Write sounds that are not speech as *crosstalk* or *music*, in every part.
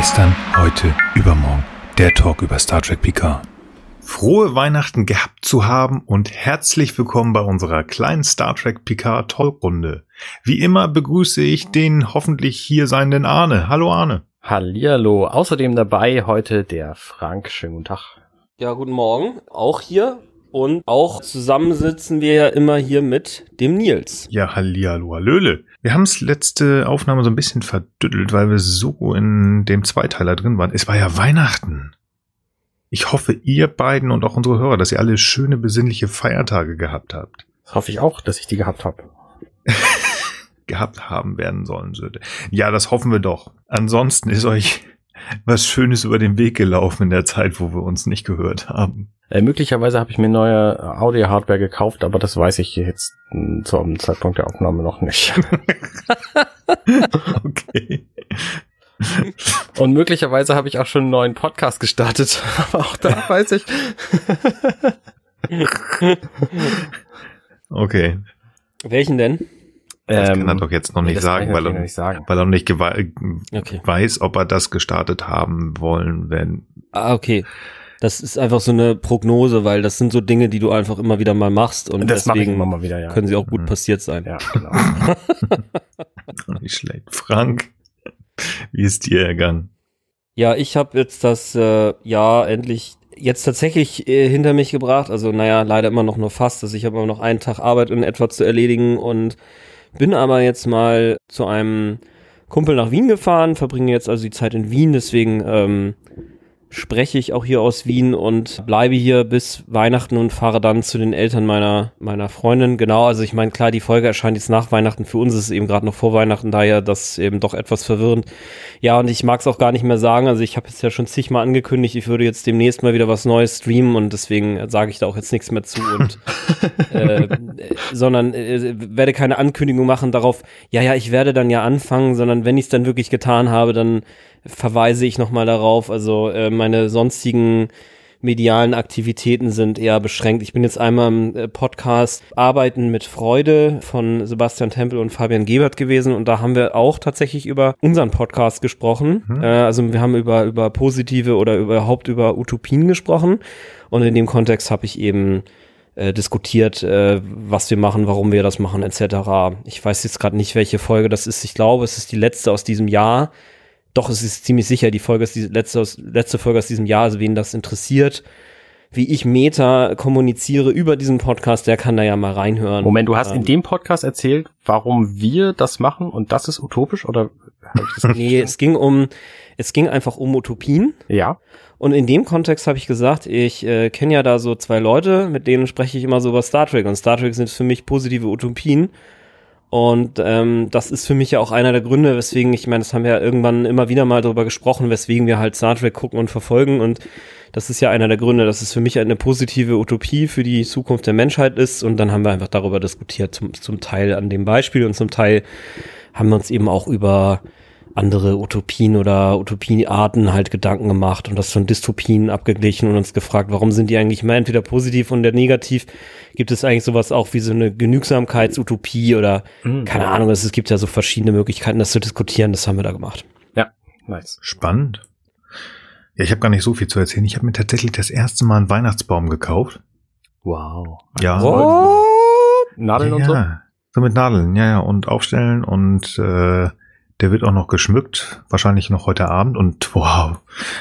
Gestern, heute, übermorgen. Der Talk über Star Trek Picard. Frohe Weihnachten gehabt zu haben und herzlich willkommen bei unserer kleinen Star Trek Picard Talkrunde. Wie immer begrüße ich den hoffentlich hier seienden Arne. Hallo Arne. Hallihallo. Außerdem dabei heute der Frank. Schönen guten Tag. Ja, guten Morgen. Auch hier. Und auch zusammen sitzen wir ja immer hier mit dem Nils. Ja, hallihallo, hallöle. Wir haben es letzte Aufnahme so ein bisschen verdüttelt, weil wir so in dem Zweiteiler drin waren. Es war ja Weihnachten. Ich hoffe, ihr beiden und auch unsere Hörer, dass ihr alle schöne, besinnliche Feiertage gehabt habt. Das hoffe ich auch, dass ich die gehabt habe. *laughs* gehabt haben werden sollen sollte. Ja, das hoffen wir doch. Ansonsten ist euch was Schönes über den Weg gelaufen in der Zeit, wo wir uns nicht gehört haben. Äh, möglicherweise habe ich mir neue Audio-Hardware gekauft, aber das weiß ich jetzt mh, zum Zeitpunkt der Aufnahme noch nicht. *laughs* *laughs* okay. Und möglicherweise habe ich auch schon einen neuen Podcast gestartet, *laughs* aber auch da weiß ich. okay. Welchen denn? Das kann er doch jetzt noch nicht sagen, weil er, nicht sagen. weil er noch nicht Okay. weiß, ob er das gestartet haben wollen, wenn. Ah, okay. Das ist einfach so eine Prognose, weil das sind so Dinge, die du einfach immer wieder mal machst und das deswegen immer mal wieder, ja. können sie auch gut Mhm. passiert sein. ja, *laughs* genau. *laughs* Nicht schlecht. Frank, wie ist dir ergangen? Ja, ich habe jetzt das äh, Jahr endlich jetzt tatsächlich äh, hinter mich gebracht. Also naja, leider immer noch nur fast. Also ich habe immer noch einen Tag Arbeit in etwa zu erledigen und bin aber jetzt mal zu einem Kumpel nach Wien gefahren, verbringe jetzt also die Zeit in Wien, deswegen ähm, spreche ich auch hier aus Wien und bleibe hier bis Weihnachten und fahre dann zu den Eltern meiner, meiner Freundin. Genau, also ich meine, klar, die Folge erscheint jetzt nach Weihnachten. Für uns ist es eben gerade noch vor Weihnachten, daher das eben doch etwas verwirrend. Ja, und ich mag es auch gar nicht mehr sagen. Also ich habe es ja schon zigmal angekündigt, ich würde jetzt demnächst mal wieder was Neues streamen und deswegen sage ich da auch jetzt nichts mehr zu und *laughs* äh, äh, sondern äh, werde keine Ankündigung machen darauf, ja, ja, ich werde dann ja anfangen, sondern wenn ich es dann wirklich getan habe, dann verweise ich nochmal darauf. Also äh, meine sonstigen medialen Aktivitäten sind eher beschränkt. Ich bin jetzt einmal im äh, Podcast Arbeiten mit Freude von Sebastian Tempel und Fabian Gebert gewesen und da haben wir auch tatsächlich über unseren Podcast gesprochen. Mhm. Äh, also wir haben über, über positive oder überhaupt über Utopien gesprochen und in dem Kontext habe ich eben äh, diskutiert, äh, was wir machen, warum wir das machen, etc. Ich weiß jetzt gerade nicht, welche Folge das ist. Ich glaube, es ist die letzte aus diesem Jahr. Doch, es ist ziemlich sicher, die Folge ist die letzte, letzte Folge aus diesem Jahr, also wen das interessiert. Wie ich Meta kommuniziere über diesen Podcast, der kann da ja mal reinhören. Moment, du hast Ähm, in dem Podcast erzählt, warum wir das machen und das ist utopisch oder? *laughs* Nee, es ging um, es ging einfach um Utopien. ja. Und in dem Kontext habe ich gesagt, ich äh, kenne ja da so zwei Leute, mit denen spreche ich immer so über Star Trek. Und Star Trek sind für mich positive Utopien. Und ähm, das ist für mich ja auch einer der Gründe, weswegen, ich meine, das haben wir ja irgendwann immer wieder mal darüber gesprochen, weswegen wir halt Star Trek gucken und verfolgen. Und das ist ja einer der Gründe, dass es für mich eine positive Utopie für die Zukunft der Menschheit ist. Und dann haben wir einfach darüber diskutiert, zum, zum Teil an dem Beispiel und zum Teil haben wir uns eben auch über andere Utopien oder Utopiearten halt Gedanken gemacht und das von Dystopien abgeglichen und uns gefragt, warum sind die eigentlich immer entweder positiv und der negativ? Gibt es eigentlich sowas auch wie so eine Genügsamkeitsutopie oder Mhm. keine Ahnung, es, es gibt ja so verschiedene Möglichkeiten, das zu diskutieren, das haben wir da gemacht. Ja, nice. Spannend. Ja, ich habe gar nicht so viel zu erzählen. Ich habe mir tatsächlich das erste Mal einen Weihnachtsbaum gekauft. Wow. Ja. Nadeln ja, und so? ja. So mit Nadeln, ja, ja, und aufstellen und äh, der wird auch noch geschmückt, wahrscheinlich noch heute Abend und wow,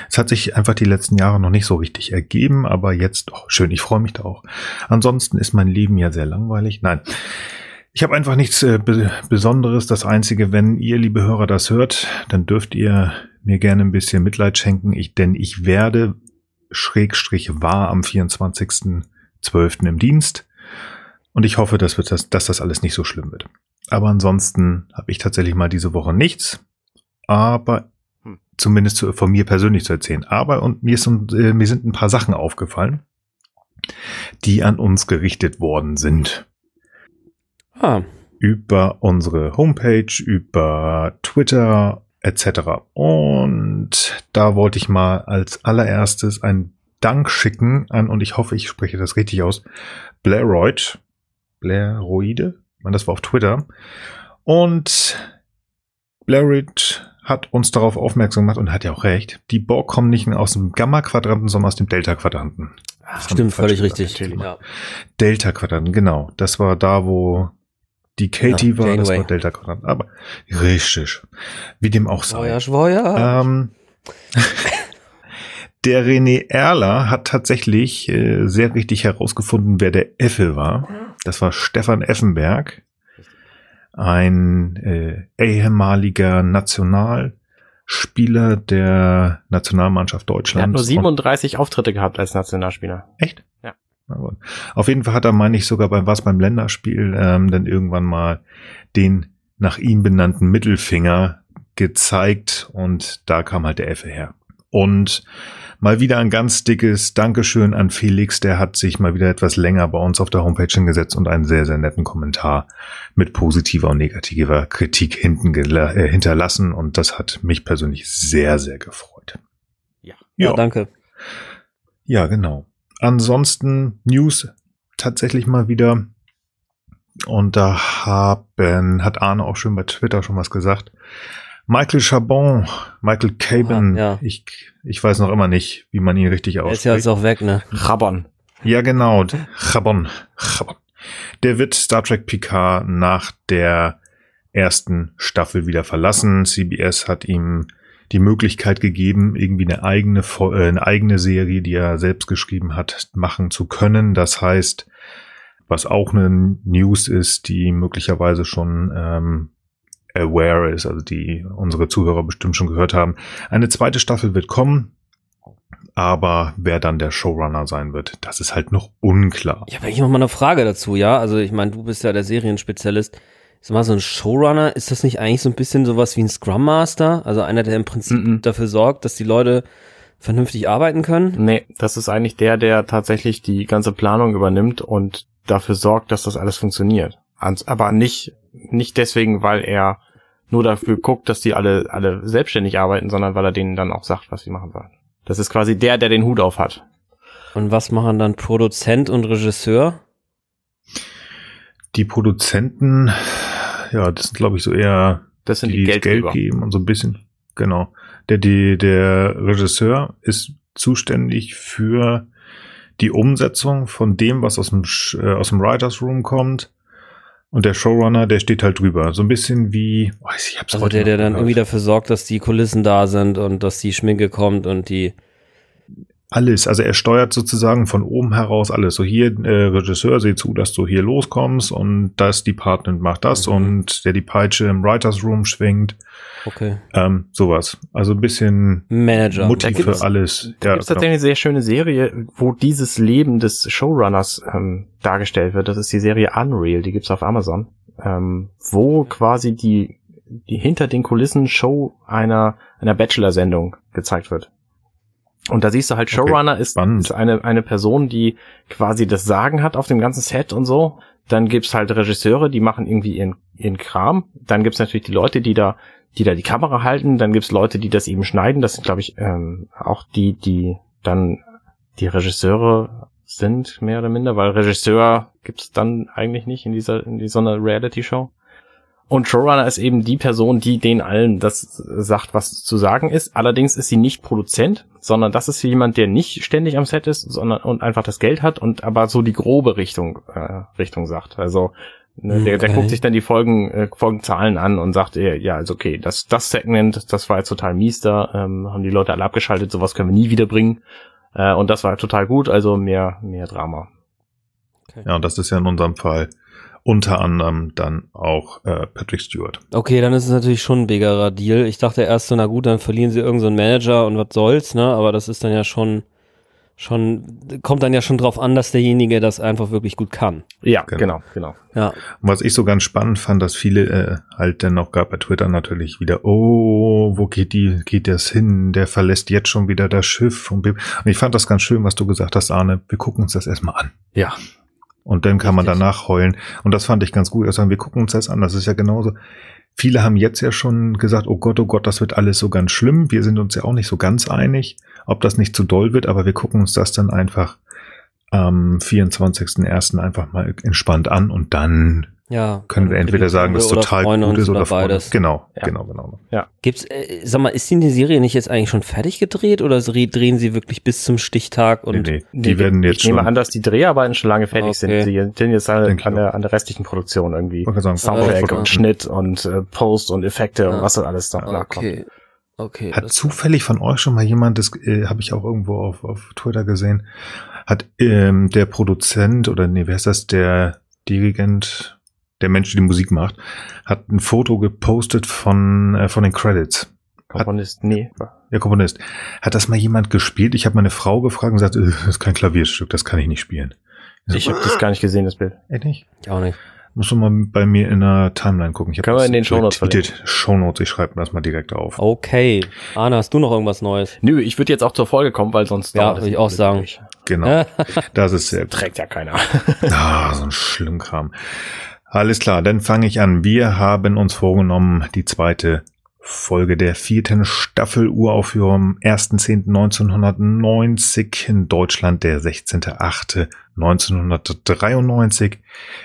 es hat sich einfach die letzten Jahre noch nicht so richtig ergeben, aber jetzt, oh, schön, ich freue mich da auch. Ansonsten ist mein Leben ja sehr langweilig. Nein, ich habe einfach nichts äh, Be Besonderes. Das Einzige, wenn ihr, liebe Hörer, das hört, dann dürft ihr mir gerne ein bisschen Mitleid schenken, ich, denn ich werde Schrägstrich war am 24.12. im Dienst. Und ich hoffe, dass, wird das, dass das alles nicht so schlimm wird. Aber ansonsten habe ich tatsächlich mal diese Woche nichts. Aber Hm. zumindest zu, von mir persönlich zu erzählen. Aber und mir, ist, äh, mir sind ein paar Sachen aufgefallen, die an uns gerichtet worden sind. Ah, Über unsere Homepage, über Twitter etc. Und da wollte ich mal als allererstes einen Dank schicken an, und ich hoffe, ich spreche das richtig aus, Blairoid. Blairoide? Ich meine, das war auf Twitter. Und Blairoid hat uns darauf aufmerksam gemacht und hat ja auch recht. Die Borg kommen nicht aus dem Gamma-Quadranten, sondern aus dem Delta-Quadranten. Stimmt, völlig richtig. Ja. Delta-Quadranten, genau. Das war da, wo die Katie Ja, war, das Janeway. war Delta-Quadrant. Aber richtig. Wie dem auch sei. Schwoja, schwoja. Ähm, *laughs* der René Erler hat tatsächlich äh, sehr richtig herausgefunden, wer der Effe war. Das war Stefan Effenberg, ein äh, ehemaliger Nationalspieler der Nationalmannschaft Er hat Deutschlands. nur Und- 37 Auftritte gehabt als Nationalspieler. Echt? Ja. Auf jeden Fall hat er, meine ich, sogar beim was beim Länderspiel ähm, dann irgendwann mal den nach ihm benannten Mittelfinger gezeigt und da kam halt der Effe her. Und mal wieder ein ganz dickes Dankeschön an Felix, der hat sich mal wieder etwas länger bei uns auf der Homepage hingesetzt und einen sehr, sehr netten Kommentar mit positiver und negativer Kritik hinten äh, hinterlassen und das hat mich persönlich sehr, sehr gefreut. Ja. ja, danke. Ja, genau. Ansonsten News tatsächlich mal wieder. Und da haben, hat Arne auch schon bei Twitter schon was gesagt. Michael Chabon, Michael Caban, Aha, ja. ich, ich weiß noch immer nicht, wie man ihn richtig Er ist ausspricht. ja jetzt auch weg, ne? Rabon. Ja, genau. Chabon. Chabon. Der wird Star Trek Picard nach der ersten Staffel wieder verlassen. CBS hat ihm die Möglichkeit gegeben, irgendwie eine eigene, äh, eine eigene Serie, die er selbst geschrieben hat, machen zu können. Das heißt, was auch eine News ist, die möglicherweise schon ähm, aware ist, also die unsere Zuhörer bestimmt schon gehört haben. Eine zweite Staffel wird kommen, aber wer dann der Showrunner sein wird, das ist halt noch unklar. Ich habe eigentlich noch mal eine Frage dazu, ja? Also ich meine, du bist ja der Serienspezialist. Sag mal, so ein Showrunner, ist das nicht eigentlich so ein bisschen sowas wie ein Scrum Master? Also einer, der im Prinzip Mhm. dafür sorgt, dass die Leute vernünftig arbeiten können? Nee, das ist eigentlich der, der tatsächlich die ganze Planung übernimmt und dafür sorgt, dass das alles funktioniert. Aber nicht, nicht deswegen, weil er nur dafür guckt, dass die alle, alle selbstständig arbeiten, sondern weil er denen dann auch sagt, was sie machen sollen. Das ist quasi der, der den Hut auf hat. Und was machen dann Produzent und Regisseur? Die Produzenten, ja, das sind glaube ich so eher Das sind die, die Geld, Geldgeber. geben und so ein bisschen. Genau. Der, die, der Regisseur ist zuständig für die Umsetzung von dem, was aus dem, äh, aus dem Writers Room kommt. Und der Showrunner, der steht halt drüber. So ein bisschen wie, oh, ich hab's Also heute der, der dann gehört. irgendwie dafür sorgt, dass die Kulissen da sind und dass die Schminke kommt und die. Alles, also er steuert sozusagen von oben heraus alles. So hier, äh, Regisseur, seh zu, dass du hier loskommst und das Department macht das Mhm. und der die Peitsche im Writers Room schwingt. Okay. Ähm, sowas. Also ein bisschen Manager. Gibt's- für alles. Da gibt es tatsächlich eine sehr schöne Serie, wo dieses Leben des Showrunners ähm, dargestellt wird. Das ist die Serie Unreal, die gibt's auf Amazon, ähm, wo quasi die, die hinter den Kulissen Show einer, einer Bachelor-Sendung gezeigt wird. Und da siehst du halt, Okay, Showrunner ist, spannend. ist eine, eine Person, die quasi das Sagen hat auf dem ganzen Set und so. Dann gibt's halt Regisseure, die machen irgendwie ihren, ihren Kram. Dann gibt's natürlich die Leute, die da, die da die Kamera halten. Dann gibt's Leute, die das eben schneiden. Das sind, glaube ich, ähm, auch die, die dann die Regisseure sind, mehr oder minder, weil Regisseur gibt's dann eigentlich nicht in dieser, in so einer Reality-Show. Und Showrunner ist eben die Person, die den allen das sagt, was zu sagen ist. Allerdings ist sie nicht Produzent, sondern das ist jemand, der nicht ständig am Set ist, sondern und einfach das Geld hat und aber so die grobe Richtung äh, Richtung sagt. Also ne, der, der Okay. guckt sich dann die Folgen äh, Folgenzahlen an und sagt, äh, ja, also okay, das das Segment, das war jetzt total mies, da ähm, haben die Leute alle abgeschaltet, sowas können wir nie wieder bringen. Äh, und das war total gut, also mehr mehr Drama. Ja, und das ist ja in unserem Fall unter anderem dann auch äh, Patrick Stewart. Okay, dann ist es natürlich schon ein bigerer Deal. Ich dachte erst so, na gut, dann verlieren sie irgendeinen so einen Manager und was soll's, ne? Aber das ist dann ja schon, schon, kommt dann ja schon drauf an, dass derjenige das einfach wirklich gut kann. Ja, Genau. genau, genau. Ja. Und was ich so ganz spannend fand, dass viele äh, halt dann auch gerade bei Twitter natürlich wieder, oh, wo geht die, geht das hin? Der verlässt jetzt schon wieder das Schiff. Und ich fand das ganz schön, was du gesagt hast, Arne. Wir gucken uns das erstmal an. Ja, Und dann kann man Richtig. danach heulen. Und das fand ich ganz gut. Also wir gucken uns das an. Das ist ja genauso. Viele haben jetzt ja schon gesagt, oh Gott, oh Gott, das wird alles so ganz schlimm. Wir sind uns ja auch nicht so ganz einig, ob das nicht zu doll wird, aber wir gucken uns das dann einfach am 24.01. einfach mal entspannt an und dann Ja. können wir entweder sagen, dass es oder total gut ist oder Freunde. beides. Genau, Ja. genau, genau. Gibt's, äh, sag mal, ist die Serie nicht jetzt eigentlich schon fertig gedreht oder drehen sie wirklich bis zum Stichtag und nee, nee, die werden jetzt ich nehme schon, an, dass die Dreharbeiten schon lange fertig Okay. sind. Die sind jetzt an, ich an, der, an der restlichen Produktion irgendwie. ich wollte sagen, Soundtrack Ah, und Schnitt und äh, Post und Effekte Ja. und was da alles noch nachkommt. okay. Okay. Hat das- zufällig von euch schon mal jemand, das äh, habe ich auch irgendwo auf, auf Twitter gesehen, hat ähm, der Produzent oder nee, wer ist das, der Dirigent, der Mensch, der die Musik macht, hat ein Foto gepostet von, äh, von den Credits. Komponist, nee. Der Komponist. Hat das mal jemand gespielt? Ich habe meine Frau gefragt und gesagt, äh, das ist kein Klavierstück, das kann ich nicht spielen. Ich habe das gar nicht gesehen, das Bild. Echt nicht? Ich auch nicht. Musst du mal bei mir in der Timeline gucken. Ich hab Können wir in den Shownotes retweetet. Shownotes, ich schreibe das mal direkt auf. Okay. Arne, hast du noch irgendwas Neues? Nö, ich würde jetzt auch zur Folge kommen, weil sonst Ja, würde ich auch sagen. Genau. *laughs* Das ist sehr Trägt ja keiner. *laughs* Ah, so ein Schlimmkram. Alles klar, dann fange ich an. Wir haben uns vorgenommen, die zweite Folge der vierten Staffel Uraufführung am 1.10.1990 in Deutschland, der 16.08.1993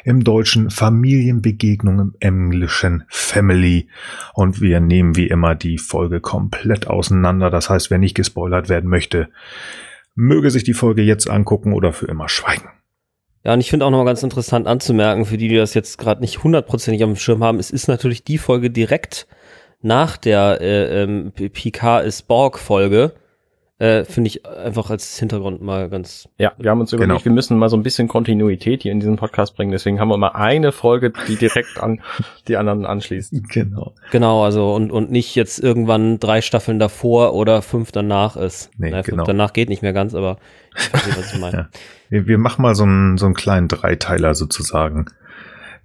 im Deutschen Familienbegegnung im Englischen Family und wir nehmen wie immer die Folge komplett auseinander. Das heißt, wer nicht gespoilert werden möchte, möge sich die Folge jetzt angucken oder für immer schweigen. Ja, und ich finde auch nochmal ganz interessant anzumerken, für die, die das jetzt gerade nicht hundertprozentig am Schirm haben, es ist natürlich die Folge direkt nach der äh, ähm, Picard ist Borg-Folge. Äh, finde ich einfach als Hintergrund mal ganz. Ja, wir haben uns überlegt, Genau. wir müssen mal so ein bisschen Kontinuität hier in diesen Podcast bringen. Deswegen haben wir mal eine Folge, die direkt an die anderen anschließt. *laughs* Genau. Genau, also und, und nicht jetzt irgendwann drei Staffeln davor oder fünf danach ist. Nee, fünf genau. danach geht nicht mehr ganz, aber ich verstehe, was ich meine. *laughs* Ja. Wir, wir machen mal so einen, so einen kleinen Dreiteiler sozusagen,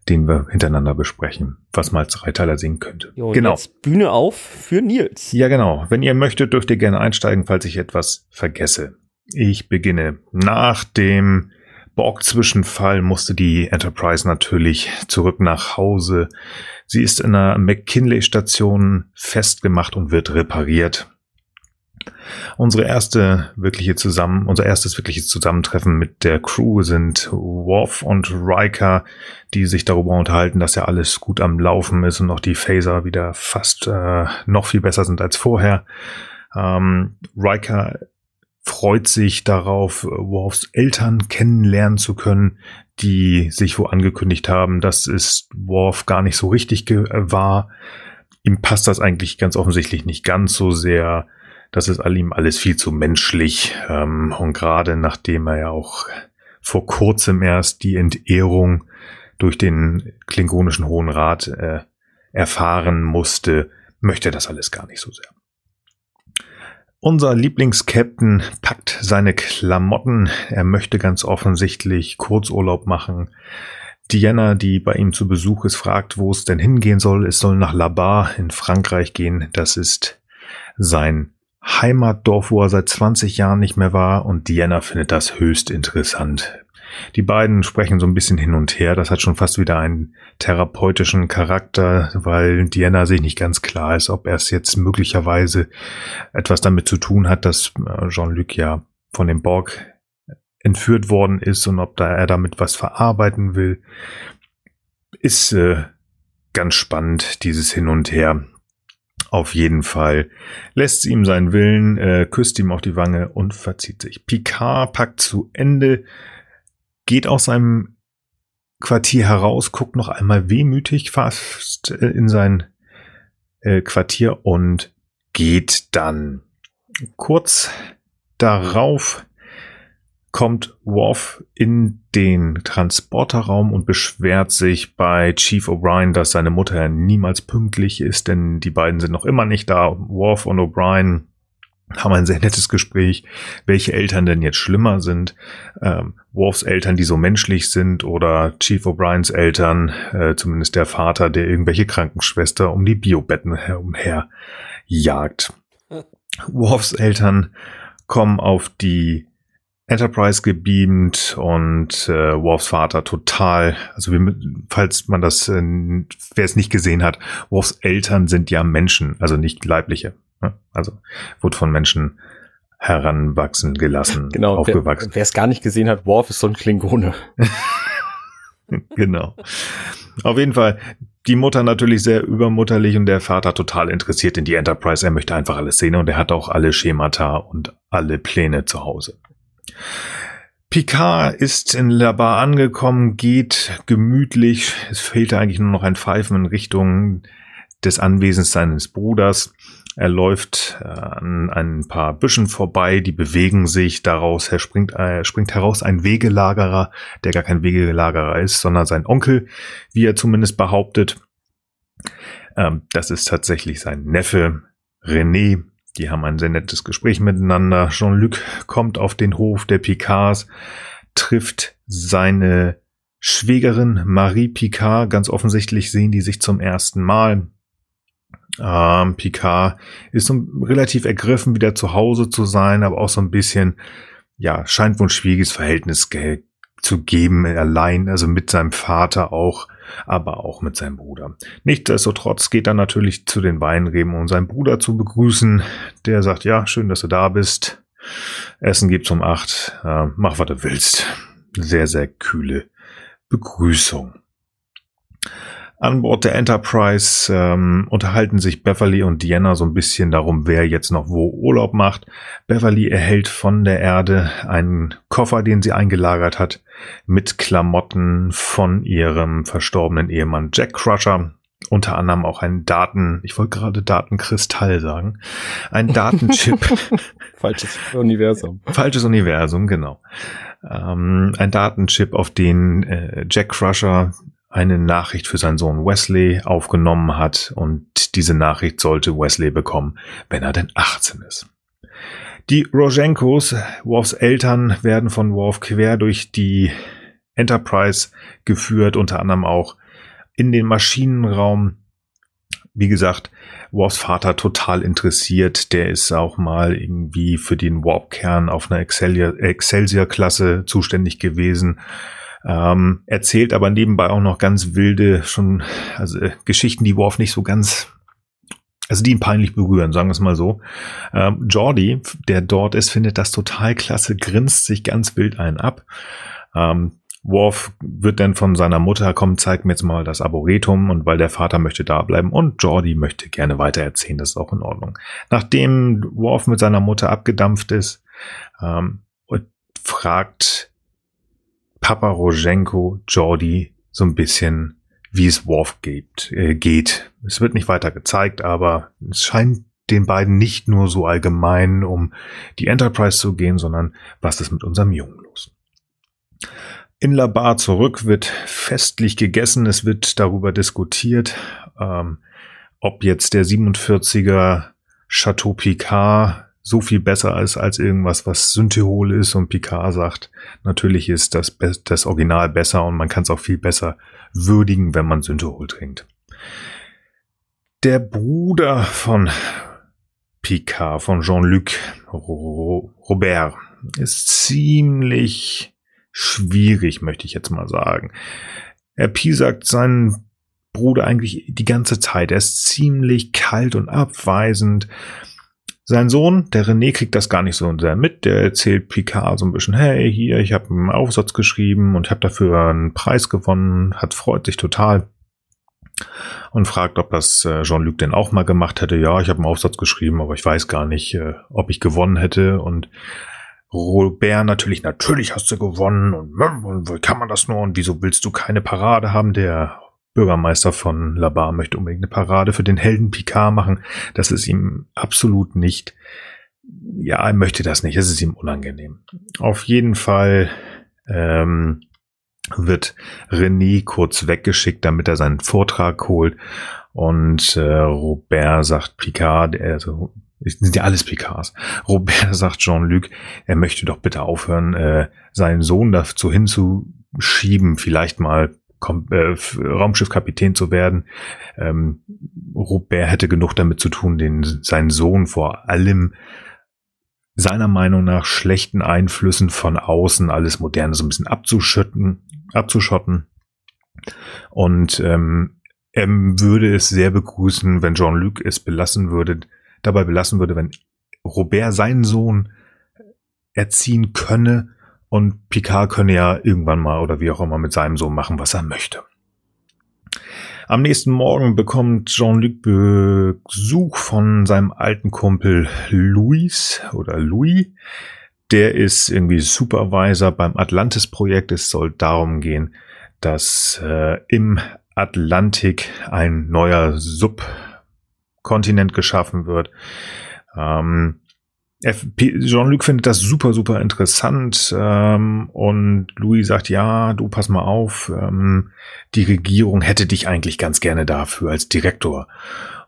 den wir hintereinander besprechen, was man als Dreiteiler sehen könnte. Jo, genau. Jetzt Bühne auf für Nils. Ja, genau. Wenn ihr möchtet, dürft ihr gerne einsteigen, falls ich etwas vergesse. Ich beginne. Nach dem Borg-Zwischenfall musste die Enterprise natürlich zurück nach Hause. Sie ist in einer McKinley-Station festgemacht und wird repariert. Unsere erste wirkliche zusammen, unser erstes wirkliches Zusammentreffen mit der Crew sind Worf und Riker, die sich darüber unterhalten, dass ja alles gut am Laufen ist und noch die Phaser wieder fast äh, noch viel besser sind als vorher. Ähm, Riker freut sich darauf, Worfs Eltern kennenlernen zu können, die sich wo angekündigt haben, dass es Worf gar nicht so richtig äh, war. Ihm passt das eigentlich ganz offensichtlich nicht ganz so sehr. Das ist all ihm alles viel zu menschlich. Ähm, und gerade nachdem er ja auch vor kurzem erst die Entehrung durch den klingonischen Hohen Rat äh, erfahren musste, möchte das alles gar nicht so sehr. Unser Lieblingskapitän packt seine Klamotten. Er möchte ganz offensichtlich Kurzurlaub machen. Diana, die bei ihm zu Besuch ist, fragt, wo es denn hingehen soll. Es soll nach Labar in Frankreich gehen. Das ist sein Heimatdorf, wo er seit 20 Jahren nicht mehr war. Und Diana findet das höchst interessant. Die beiden sprechen so ein bisschen hin und her. Das hat schon fast wieder einen therapeutischen Charakter, weil Diana sich nicht ganz klar ist, ob er es jetzt möglicherweise etwas damit zu tun hat, dass äh, Jean-Luc ja von dem Borg entführt worden ist und ob da er damit was verarbeiten will. Ist äh, ganz spannend, dieses Hin und Her. Auf jeden Fall lässt sie ihm seinen Willen, äh, küsst ihm auf die Wange und verzieht sich. Picard packt zu Ende, geht aus seinem Quartier heraus, guckt noch einmal wehmütig fast äh, in sein äh, Quartier und geht dann. Kurz darauf kommt Worf in den Transporterraum und beschwert sich bei Chief O'Brien, dass seine Mutter niemals pünktlich ist, denn die beiden sind noch immer nicht da. Worf und O'Brien haben ein sehr nettes Gespräch, welche Eltern denn jetzt schlimmer sind. Ähm, Worfs Eltern, die so menschlich sind, oder Chief O'Briens Eltern, äh, zumindest der Vater, der irgendwelche Krankenschwester um die Biobetten herumher jagt. *laughs* Worfs Eltern kommen auf die Enterprise gebeamt und äh, Worfs Vater total, also wir, falls man das, äh, wer es nicht gesehen hat, Worfs Eltern sind ja Menschen, also nicht leibliche. Ne? Also wurde von Menschen heranwachsen gelassen, Genau. aufgewachsen. Wer es gar nicht gesehen hat, Worf ist so ein Klingone. *laughs* *laughs* genau. Auf jeden Fall, die Mutter natürlich sehr übermutterlich und der Vater total interessiert in die Enterprise. Er möchte einfach alles sehen und er hat auch alle Schemata und alle Pläne zu Hause. Picard ist in Labar angekommen, geht gemütlich. Es fehlte eigentlich nur noch ein Pfeifen in Richtung des Anwesens seines Bruders. Er läuft äh, an ein paar Büschen vorbei, die bewegen sich. Daraus er springt, äh, springt heraus ein Wegelagerer, der gar kein Wegelagerer ist, sondern sein Onkel, wie er zumindest behauptet. Ähm, das ist tatsächlich sein Neffe, René. Die haben ein sehr nettes Gespräch miteinander. Jean-Luc kommt auf den Hof der Picards, trifft seine Schwägerin Marie Picard. Ganz offensichtlich sehen die sich zum ersten Mal. Ähm, Picard ist so relativ ergriffen, wieder zu Hause zu sein, aber auch so ein bisschen, ja, scheint wohl ein schwieriges Verhältnis zu geben, allein, also mit seinem Vater auch, aber auch mit seinem Bruder. Nichtsdestotrotz geht er natürlich zu den Weinreben, um seinen Bruder zu begrüßen. Der sagt, ja, schön, dass du da bist. Essen gibt's um acht. Äh, mach, was du willst. Sehr, sehr kühle Begrüßung. An Bord der Enterprise ähm, unterhalten sich Beverly und Diana so ein bisschen darum, wer jetzt noch wo Urlaub macht. Beverly erhält von der Erde einen Koffer, den sie eingelagert hat, mit Klamotten von ihrem verstorbenen Ehemann Jack Crusher. Unter anderem auch ein Daten, ich wollte gerade Datenkristall sagen, ein *laughs* Datenchip. Falsches Universum. Falsches Universum, genau. Ähm, ein Datenchip, auf den äh, Jack Crusher eine Nachricht für seinen Sohn Wesley aufgenommen hat und diese Nachricht sollte Wesley bekommen, wenn er denn 18 ist. Die Rojenkos, Worfs Eltern, werden von Worf quer durch die Enterprise geführt, unter anderem auch in den Maschinenraum. Wie gesagt, Worfs Vater total interessiert. Der ist auch mal irgendwie für den Warp-Kern auf einer Excelsior-Klasse zuständig gewesen ähm, erzählt aber nebenbei auch noch ganz wilde, schon, also äh, Geschichten, die Worf nicht so ganz, also die ihn peinlich berühren, sagen wir es mal so. Ähm, Jordi, der dort ist, findet das total klasse, grinst sich ganz wild einen ab. Ähm, Worf wird dann von seiner Mutter, komm, zeig mir jetzt mal das Arboretum und weil der Vater möchte da bleiben und Jordi möchte gerne weiter erzählen, das ist auch in Ordnung. Nachdem Worf mit seiner Mutter abgedampft ist, ähm, fragt Papa Rojenko Jordi so ein bisschen, wie es Worf geht, äh, geht. Es wird nicht weiter gezeigt, aber es scheint den beiden nicht nur so allgemein um die Enterprise zu gehen, sondern was ist mit unserem Jungen los? In La Bar zurück wird festlich gegessen. Es wird darüber diskutiert, ähm, ob jetzt der 47er Chateau Picard so viel besser ist als irgendwas, was Synthehol ist und Picard sagt, natürlich ist das, das Original besser und man kann es auch viel besser würdigen, wenn man Synthehol trinkt. Der Bruder von Picard, von Jean-Luc Robert, ist ziemlich schwierig, möchte ich jetzt mal sagen. Er piesackt seinen Bruder eigentlich die ganze Zeit. Er ist ziemlich kalt und abweisend. Sein Sohn, der René, kriegt das gar nicht so sehr mit. Der erzählt Picard so ein bisschen, hey, hier, ich habe einen Aufsatz geschrieben und habe dafür einen Preis gewonnen, hat freut sich total und fragt, ob das äh, Jean-Luc denn auch mal gemacht hätte. Ja, ich habe einen Aufsatz geschrieben, aber ich weiß gar nicht, äh, ob ich gewonnen hätte. Und Robert natürlich, natürlich hast du gewonnen und, und wie kann man das nur und wieso willst du keine Parade haben? Der Bürgermeister von Labar möchte unbedingt eine Parade für den Helden Picard machen. Das ist ihm absolut nicht, ja, er möchte das nicht. Es ist ihm unangenehm. Auf jeden Fall ähm, wird René kurz weggeschickt, damit er seinen Vortrag holt. Und äh, Robert sagt Picard, also sind ja alles Picards. Robert sagt Jean-Luc, er möchte doch bitte aufhören, äh, seinen Sohn dazu hinzuschieben, vielleicht mal äh, Raumschiffkapitän zu werden. Ähm, Robert hätte genug damit zu tun, den seinen Sohn vor allem seiner Meinung nach schlechten Einflüssen von außen alles Moderne so ein bisschen abzuschütten, abzuschotten. Und ähm, er würde es sehr begrüßen, wenn Jean-Luc es belassen würde, dabei belassen würde, wenn Robert seinen Sohn erziehen könne und Picard könne ja irgendwann mal oder wie auch immer mit seinem Sohn machen, was er möchte. Am nächsten Morgen bekommt Jean-Luc Besuch von seinem alten Kumpel Louis oder Louis. Der ist irgendwie Supervisor beim Atlantis-Projekt. Es soll darum gehen, dass äh, im Atlantik ein neuer Subkontinent geschaffen wird. Ähm, Jean-Luc findet das super, super interessant ähm, und Louis sagt, ja, du pass mal auf, ähm, die Regierung hätte dich eigentlich ganz gerne dafür als Direktor.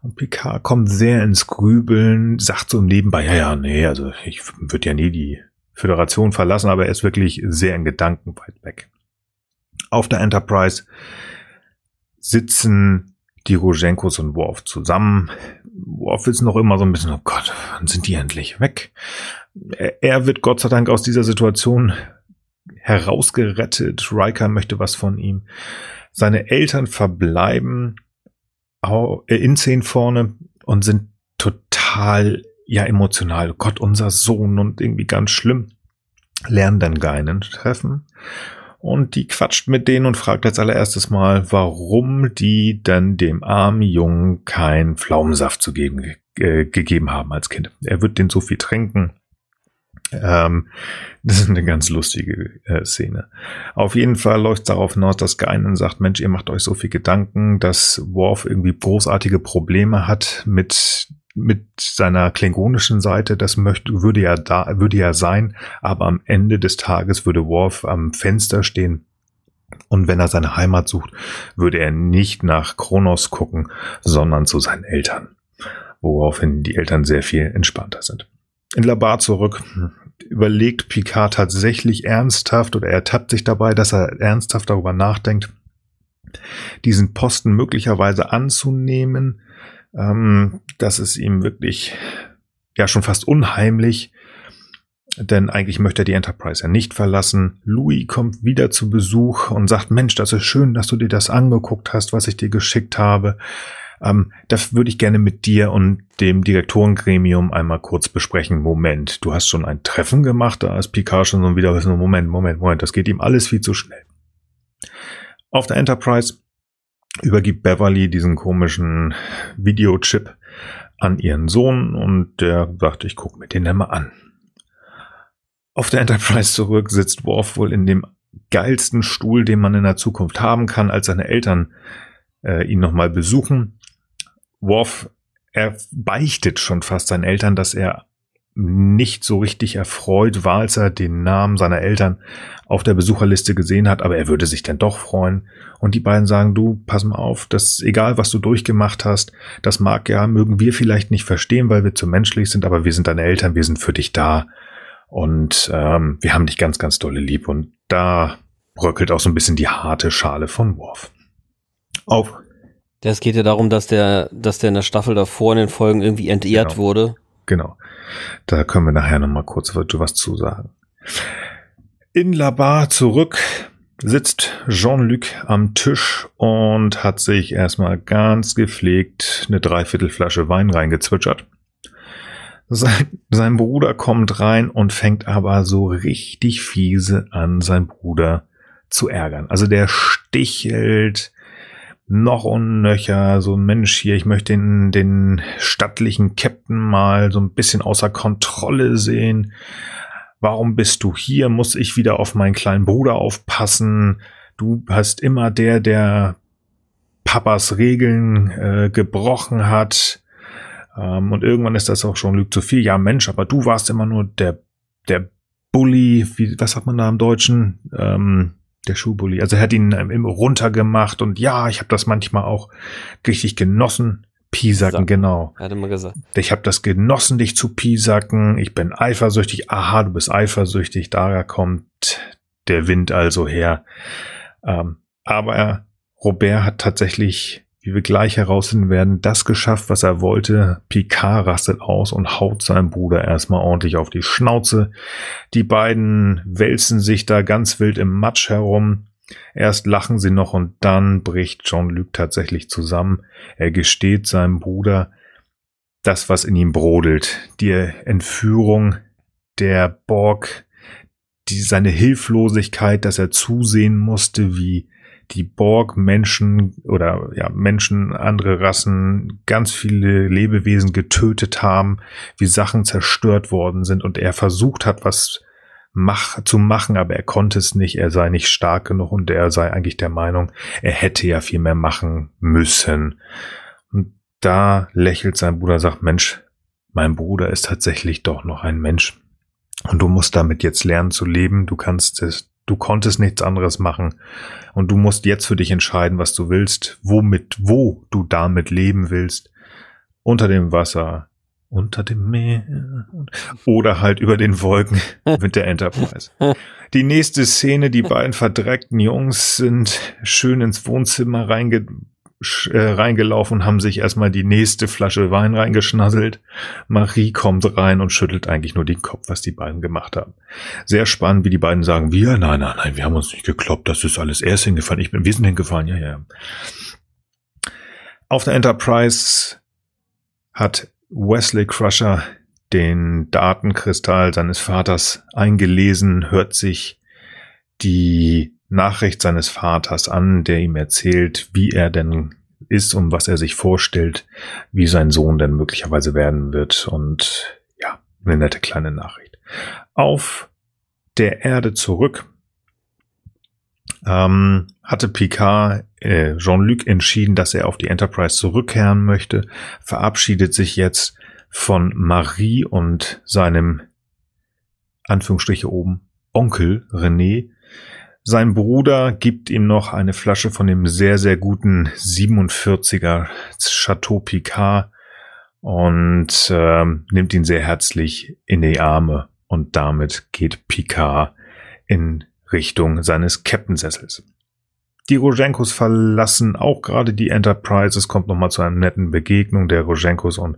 Und Picard kommt sehr ins Grübeln, sagt so nebenbei, ja, ja, nee, also ich würde ja nie die Föderation verlassen, aber er ist wirklich sehr in Gedanken weit weg. Auf der Enterprise sitzen die Roschenkos und Worf zusammen. Worf ist noch immer so ein bisschen, oh Gott, wann sind die endlich weg? Er wird Gott sei Dank aus dieser Situation herausgerettet. Riker möchte was von ihm. Seine Eltern verbleiben in zehn vorne und sind total, ja, emotional. Gott, unser Sohn und irgendwie ganz schlimm. Lernen dann Geinen treffen und die quatscht mit denen und fragt als allererstes mal, warum die dann dem armen Jungen kein Pflaumensaft zu geben, äh, gegeben haben als Kind. Er wird den so viel trinken. Ähm, *laughs* das ist eine ganz lustige äh, Szene. Auf jeden Fall läuft darauf hinaus, dass Geinen sagt, Mensch, ihr macht euch so viel Gedanken, dass Worf irgendwie großartige Probleme hat mit mit seiner klingonischen Seite, das möchte, würde ja da, würde ja sein, aber am Ende des Tages würde Worf am Fenster stehen und wenn er seine Heimat sucht, würde er nicht nach Kronos gucken, sondern zu seinen Eltern, woraufhin die Eltern sehr viel entspannter sind. In Labar zurück überlegt Picard tatsächlich ernsthaft oder er tappt sich dabei, dass er ernsthaft darüber nachdenkt, diesen Posten möglicherweise anzunehmen, ähm, das ist ihm wirklich ja schon fast unheimlich, denn eigentlich möchte er die Enterprise ja nicht verlassen. Louis kommt wieder zu Besuch und sagt, Mensch, das ist schön, dass du dir das angeguckt hast, was ich dir geschickt habe. Ähm, das würde ich gerne mit dir und dem Direktorengremium einmal kurz besprechen. Moment, du hast schon ein Treffen gemacht, da ist Picard schon so wieder, Moment, Moment, Moment, das geht ihm alles viel zu schnell. Auf der Enterprise übergibt Beverly diesen komischen Videochip an ihren Sohn und der sagt, ich gucke mir den mal an. Auf der Enterprise zurück sitzt Worf wohl in dem geilsten Stuhl, den man in der Zukunft haben kann, als seine Eltern äh, ihn nochmal besuchen. Worf, er beichtet schon fast seinen Eltern, dass er nicht so richtig erfreut war, als er den Namen seiner Eltern auf der Besucherliste gesehen hat, aber er würde sich dann doch freuen. Und die beiden sagen, du, pass mal auf, das egal, was du durchgemacht hast, das mag ja, mögen wir vielleicht nicht verstehen, weil wir zu menschlich sind, aber wir sind deine Eltern, wir sind für dich da. Und ähm, wir haben dich ganz, ganz dolle lieb. Und da bröckelt auch so ein bisschen die harte Schale von Worf. Auf. Es geht ja darum, dass der, dass der in der Staffel davor in den Folgen irgendwie entehrt genau. wurde Genau. Da können wir nachher nochmal kurz was zu sagen. In La Bar zurück sitzt Jean-Luc am Tisch und hat sich erstmal ganz gepflegt eine Dreiviertelflasche Wein reingezwitschert. Sein, sein Bruder kommt rein und fängt aber so richtig fiese an, sein Bruder zu ärgern. Also der stichelt, noch und nöcher, so ein Mensch hier, ich möchte den, den stattlichen Captain mal so ein bisschen außer Kontrolle sehen. Warum bist du hier? Muss ich wieder auf meinen kleinen Bruder aufpassen? Du hast immer der, der Papas Regeln äh, gebrochen hat. Ähm, und irgendwann ist das auch schon Lüg zu viel. Ja, Mensch, aber du warst immer nur der, der Bully, wie, was sagt man da im Deutschen? Ähm, der Schulbully. Also er hat ihn ähm, runtergemacht und ja, ich habe das manchmal auch richtig genossen. Piesacken, genau. Er hat immer gesagt. Ich habe das genossen, dich zu piesacken. Ich bin eifersüchtig. Aha, du bist eifersüchtig. Da kommt der Wind also her. Ähm, aber Robert hat tatsächlich wie wir gleich herausfinden werden, das geschafft, was er wollte. Picard rastet aus und haut seinem Bruder erstmal ordentlich auf die Schnauze. Die beiden wälzen sich da ganz wild im Matsch herum. Erst lachen sie noch und dann bricht Jean-Luc tatsächlich zusammen. Er gesteht seinem Bruder das, was in ihm brodelt. Die Entführung der Borg, die, seine Hilflosigkeit, dass er zusehen musste, wie die Borg Menschen oder ja Menschen, andere Rassen, ganz viele Lebewesen getötet haben, wie Sachen zerstört worden sind und er versucht hat, was mach, zu machen, aber er konnte es nicht, er sei nicht stark genug und er sei eigentlich der Meinung, er hätte ja viel mehr machen müssen. Und da lächelt sein Bruder, sagt, Mensch, mein Bruder ist tatsächlich doch noch ein Mensch. Und du musst damit jetzt lernen zu leben. Du kannst es, du konntest nichts anderes machen. Und du musst jetzt für dich entscheiden, was du willst, womit, wo du damit leben willst. Unter dem Wasser, unter dem Meer oder halt über den Wolken *laughs* mit der Enterprise. Die nächste Szene, die beiden verdreckten Jungs sind schön ins Wohnzimmer reinge äh, reingelaufen und haben sich erstmal die nächste Flasche Wein reingeschnasselt. Marie kommt rein und schüttelt eigentlich nur den Kopf, was die beiden gemacht haben. Sehr spannend, wie die beiden sagen, wir, nein, nein, nein, wir haben uns nicht gekloppt, das ist alles erst hingefallen. Ich bin, wir sind hingefallen, ja, ja. Auf der Enterprise hat Wesley Crusher den Datenkristall seines Vaters eingelesen, hört sich die Nachricht seines Vaters an, der ihm erzählt, wie er denn ist und was er sich vorstellt, wie sein Sohn denn möglicherweise werden wird. Und ja, eine nette kleine Nachricht. Auf der Erde zurück ähm, hatte Picard äh, Jean-Luc entschieden, dass er auf die Enterprise zurückkehren möchte, verabschiedet sich jetzt von Marie und seinem Anführungsstriche oben Onkel René, sein Bruder gibt ihm noch eine Flasche von dem sehr, sehr guten 47er Chateau Picard und äh, nimmt ihn sehr herzlich in die Arme und damit geht Picard in Richtung seines Captainsessels. Die Rojenkos verlassen auch gerade die Enterprise. Es kommt nochmal zu einer netten Begegnung der Rojenkos und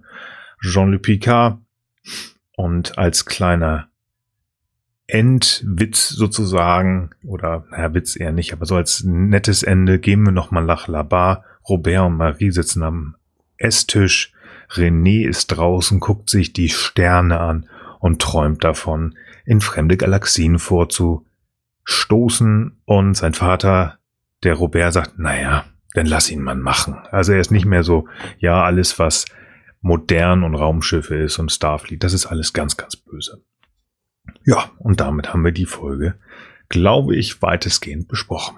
Jean-Luc Picard. Und als kleiner Endwitz sozusagen, oder naja, Witz eher nicht, aber so als nettes Ende gehen wir nochmal nach La Bar. Robert und Marie sitzen am Esstisch. René ist draußen, guckt sich die Sterne an und träumt davon, in fremde Galaxien vorzustoßen. Und sein Vater, der Robert, sagt, naja, dann lass ihn mal machen. Also er ist nicht mehr so, ja, alles was modern und Raumschiffe ist und Starfleet, das ist alles ganz, ganz böse. Ja, und damit haben wir die Folge, glaube ich, weitestgehend besprochen.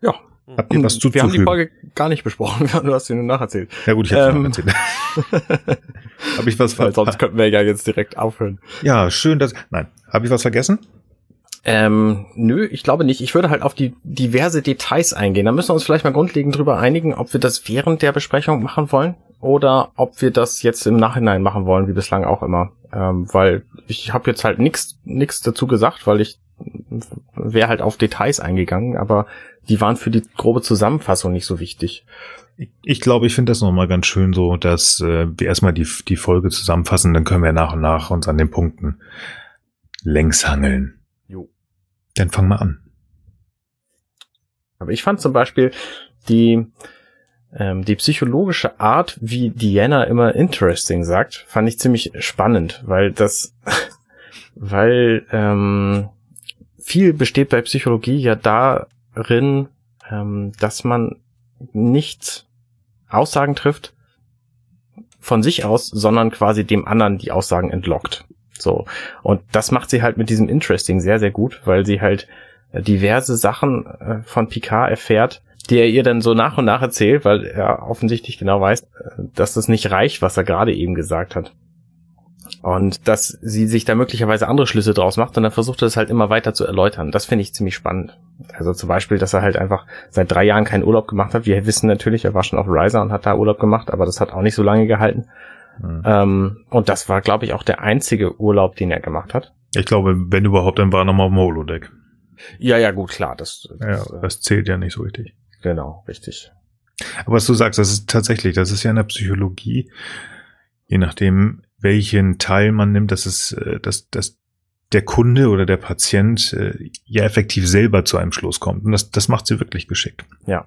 Ja. Habt ihr was zuzufügen? Wir haben die Folge gar nicht besprochen, *laughs* du hast sie nur nacherzählt. Ja gut, ich habe ähm, erzählt. *laughs* habe ich was vergessen? Sonst könnten wir ja jetzt direkt aufhören. Ja, schön, dass... Nein, habe ich was vergessen? Ähm, nö, ich glaube nicht. Ich würde halt auf die diverse Details eingehen. Da müssen wir uns vielleicht mal grundlegend drüber einigen, ob wir das während der Besprechung machen wollen oder ob wir das jetzt im Nachhinein machen wollen, wie bislang auch immer. Ähm, weil ich habe jetzt halt nichts nix dazu gesagt, weil ich wäre halt auf Details eingegangen, aber die waren für die grobe Zusammenfassung nicht so wichtig. Ich glaube, ich finde das nochmal ganz schön so, dass äh, wir erstmal die, die Folge zusammenfassen, dann können wir nach und nach uns an den Punkten längs hangeln. Jo. Dann fang mal an. Aber ich fand zum Beispiel die, ähm, die psychologische Art, wie Diana immer interesting sagt, fand ich ziemlich spannend, weil das, *laughs* weil ähm, viel besteht bei Psychologie ja darin, ähm, dass man nicht Aussagen trifft von sich aus, sondern quasi dem anderen die Aussagen entlockt. So. Und das macht sie halt mit diesem Interesting sehr, sehr gut, weil sie halt diverse Sachen äh, von Picard erfährt, die er ihr dann so nach und nach erzählt, weil er offensichtlich genau weiß, dass das nicht reicht, was er gerade eben gesagt hat. Und dass sie sich da möglicherweise andere Schlüsse draus macht und dann versucht er es halt immer weiter zu erläutern. Das finde ich ziemlich spannend. Also zum Beispiel, dass er halt einfach seit drei Jahren keinen Urlaub gemacht hat. Wir wissen natürlich, er war schon auf Riser und hat da Urlaub gemacht, aber das hat auch nicht so lange gehalten. Mhm. Ähm, und das war, glaube ich, auch der einzige Urlaub, den er gemacht hat. Ich glaube, wenn überhaupt, dann war er nochmal auf dem Holodeck. Ja, ja, gut, klar. Das, das, ja, das zählt ja nicht so richtig. Genau, richtig. Aber was du sagst, das ist tatsächlich, das ist ja in der Psychologie, je nachdem, welchen Teil man nimmt, dass es, äh, dass, dass der Kunde oder der Patient äh, ja effektiv selber zu einem Schluss kommt. Und das, das macht sie wirklich geschickt. Ja.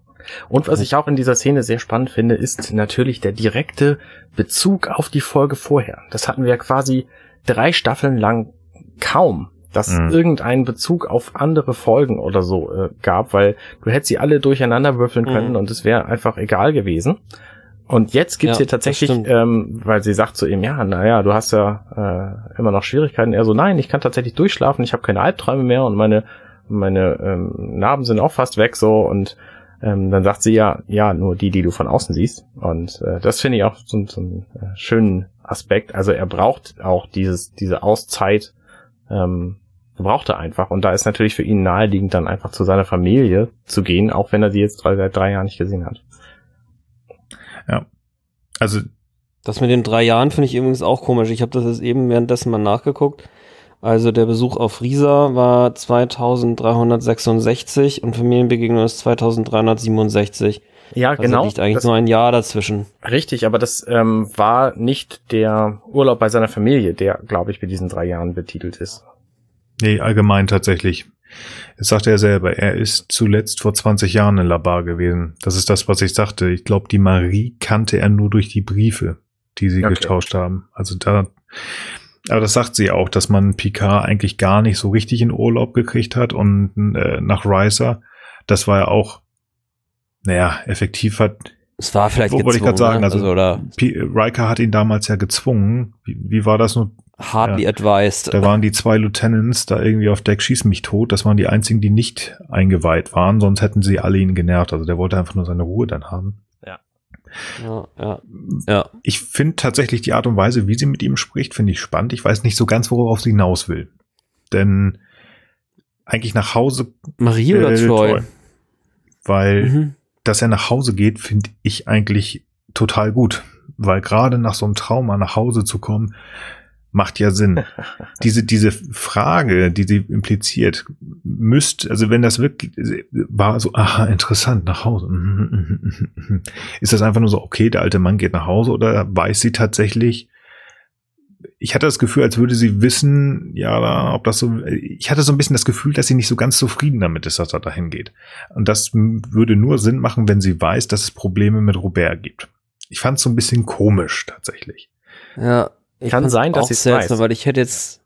Und was ich auch in dieser Szene sehr spannend finde, ist natürlich der direkte Bezug auf die Folge vorher. Das hatten wir quasi drei Staffeln lang kaum. Dass mhm. irgendeinen Bezug auf andere Folgen oder so äh, gab, weil du hättest sie alle durcheinander würfeln mhm. können und es wäre einfach egal gewesen. Und jetzt gibt's ja, hier tatsächlich, ähm, weil sie sagt zu ihm, ja, naja, du hast ja äh, immer noch Schwierigkeiten. Er so, nein, ich kann tatsächlich durchschlafen, ich habe keine Albträume mehr und meine meine ähm, Narben sind auch fast weg so und ähm, dann sagt sie ja, ja, nur die, die du von außen siehst. Und äh, das finde ich auch so, so einen äh, schönen Aspekt. Also er braucht auch dieses, diese Auszeit, ähm, braucht er einfach. Und da ist natürlich für ihn naheliegend, dann einfach zu seiner Familie zu gehen, auch wenn er sie jetzt drei, seit drei Jahren nicht gesehen hat. Ja. Also. Das mit den drei Jahren finde ich übrigens auch komisch. Ich habe das jetzt eben währenddessen mal nachgeguckt. Also der Besuch auf Riesa war 2366 und Familienbegegnung ist 2367. Ja, also genau. liegt eigentlich das, nur ein Jahr dazwischen. Richtig, aber das ähm, war nicht der Urlaub bei seiner Familie, der, glaube ich, mit diesen drei Jahren betitelt ist. Nee, allgemein tatsächlich. Das sagte er selber. Er ist zuletzt vor 20 Jahren in Labar gewesen. Das ist das, was ich sagte. Ich glaube, die Marie kannte er nur durch die Briefe, die sie okay. getauscht haben. Also da, aber das sagt sie auch, dass man Picard eigentlich gar nicht so richtig in Urlaub gekriegt hat und äh, nach Riser, das war ja auch, naja, effektiv hat. Es war vielleicht wo wollte ich gerade sagen, ne? also, also oder P Riker hat ihn damals ja gezwungen. Wie, wie war das nur? Hardly ja, advised. Da waren die zwei Lieutenants da irgendwie auf Deck schießen mich tot. Das waren die einzigen, die nicht eingeweiht waren, sonst hätten sie alle ihn genervt. Also der wollte einfach nur seine Ruhe dann haben. Ja, ja, ja. Ich finde tatsächlich die Art und Weise, wie sie mit ihm spricht, finde ich spannend. Ich weiß nicht so ganz, worauf sie hinaus will. Denn eigentlich nach Hause. Marie oder äh, Troy? Troy? Weil, mhm. Dass er nach Hause geht, finde ich eigentlich total gut. Weil gerade nach so einem Trauma nach Hause zu kommen, macht ja Sinn. *laughs* diese, diese Frage, die sie impliziert, müsst, also wenn das wirklich war so, aha, interessant, nach Hause. Ist das einfach nur so, okay, der alte Mann geht nach Hause oder weiß sie tatsächlich, ich hatte das Gefühl, als würde sie wissen, ja, ob das so, ich hatte so ein bisschen das Gefühl, dass sie nicht so ganz zufrieden damit ist, dass er dahin geht. Und das würde nur Sinn machen, wenn sie weiß, dass es Probleme mit Robert gibt. Ich fand es so ein bisschen komisch, tatsächlich. Ja, ich Kann sein, dass sie es weiß. Weil ich hätte jetzt,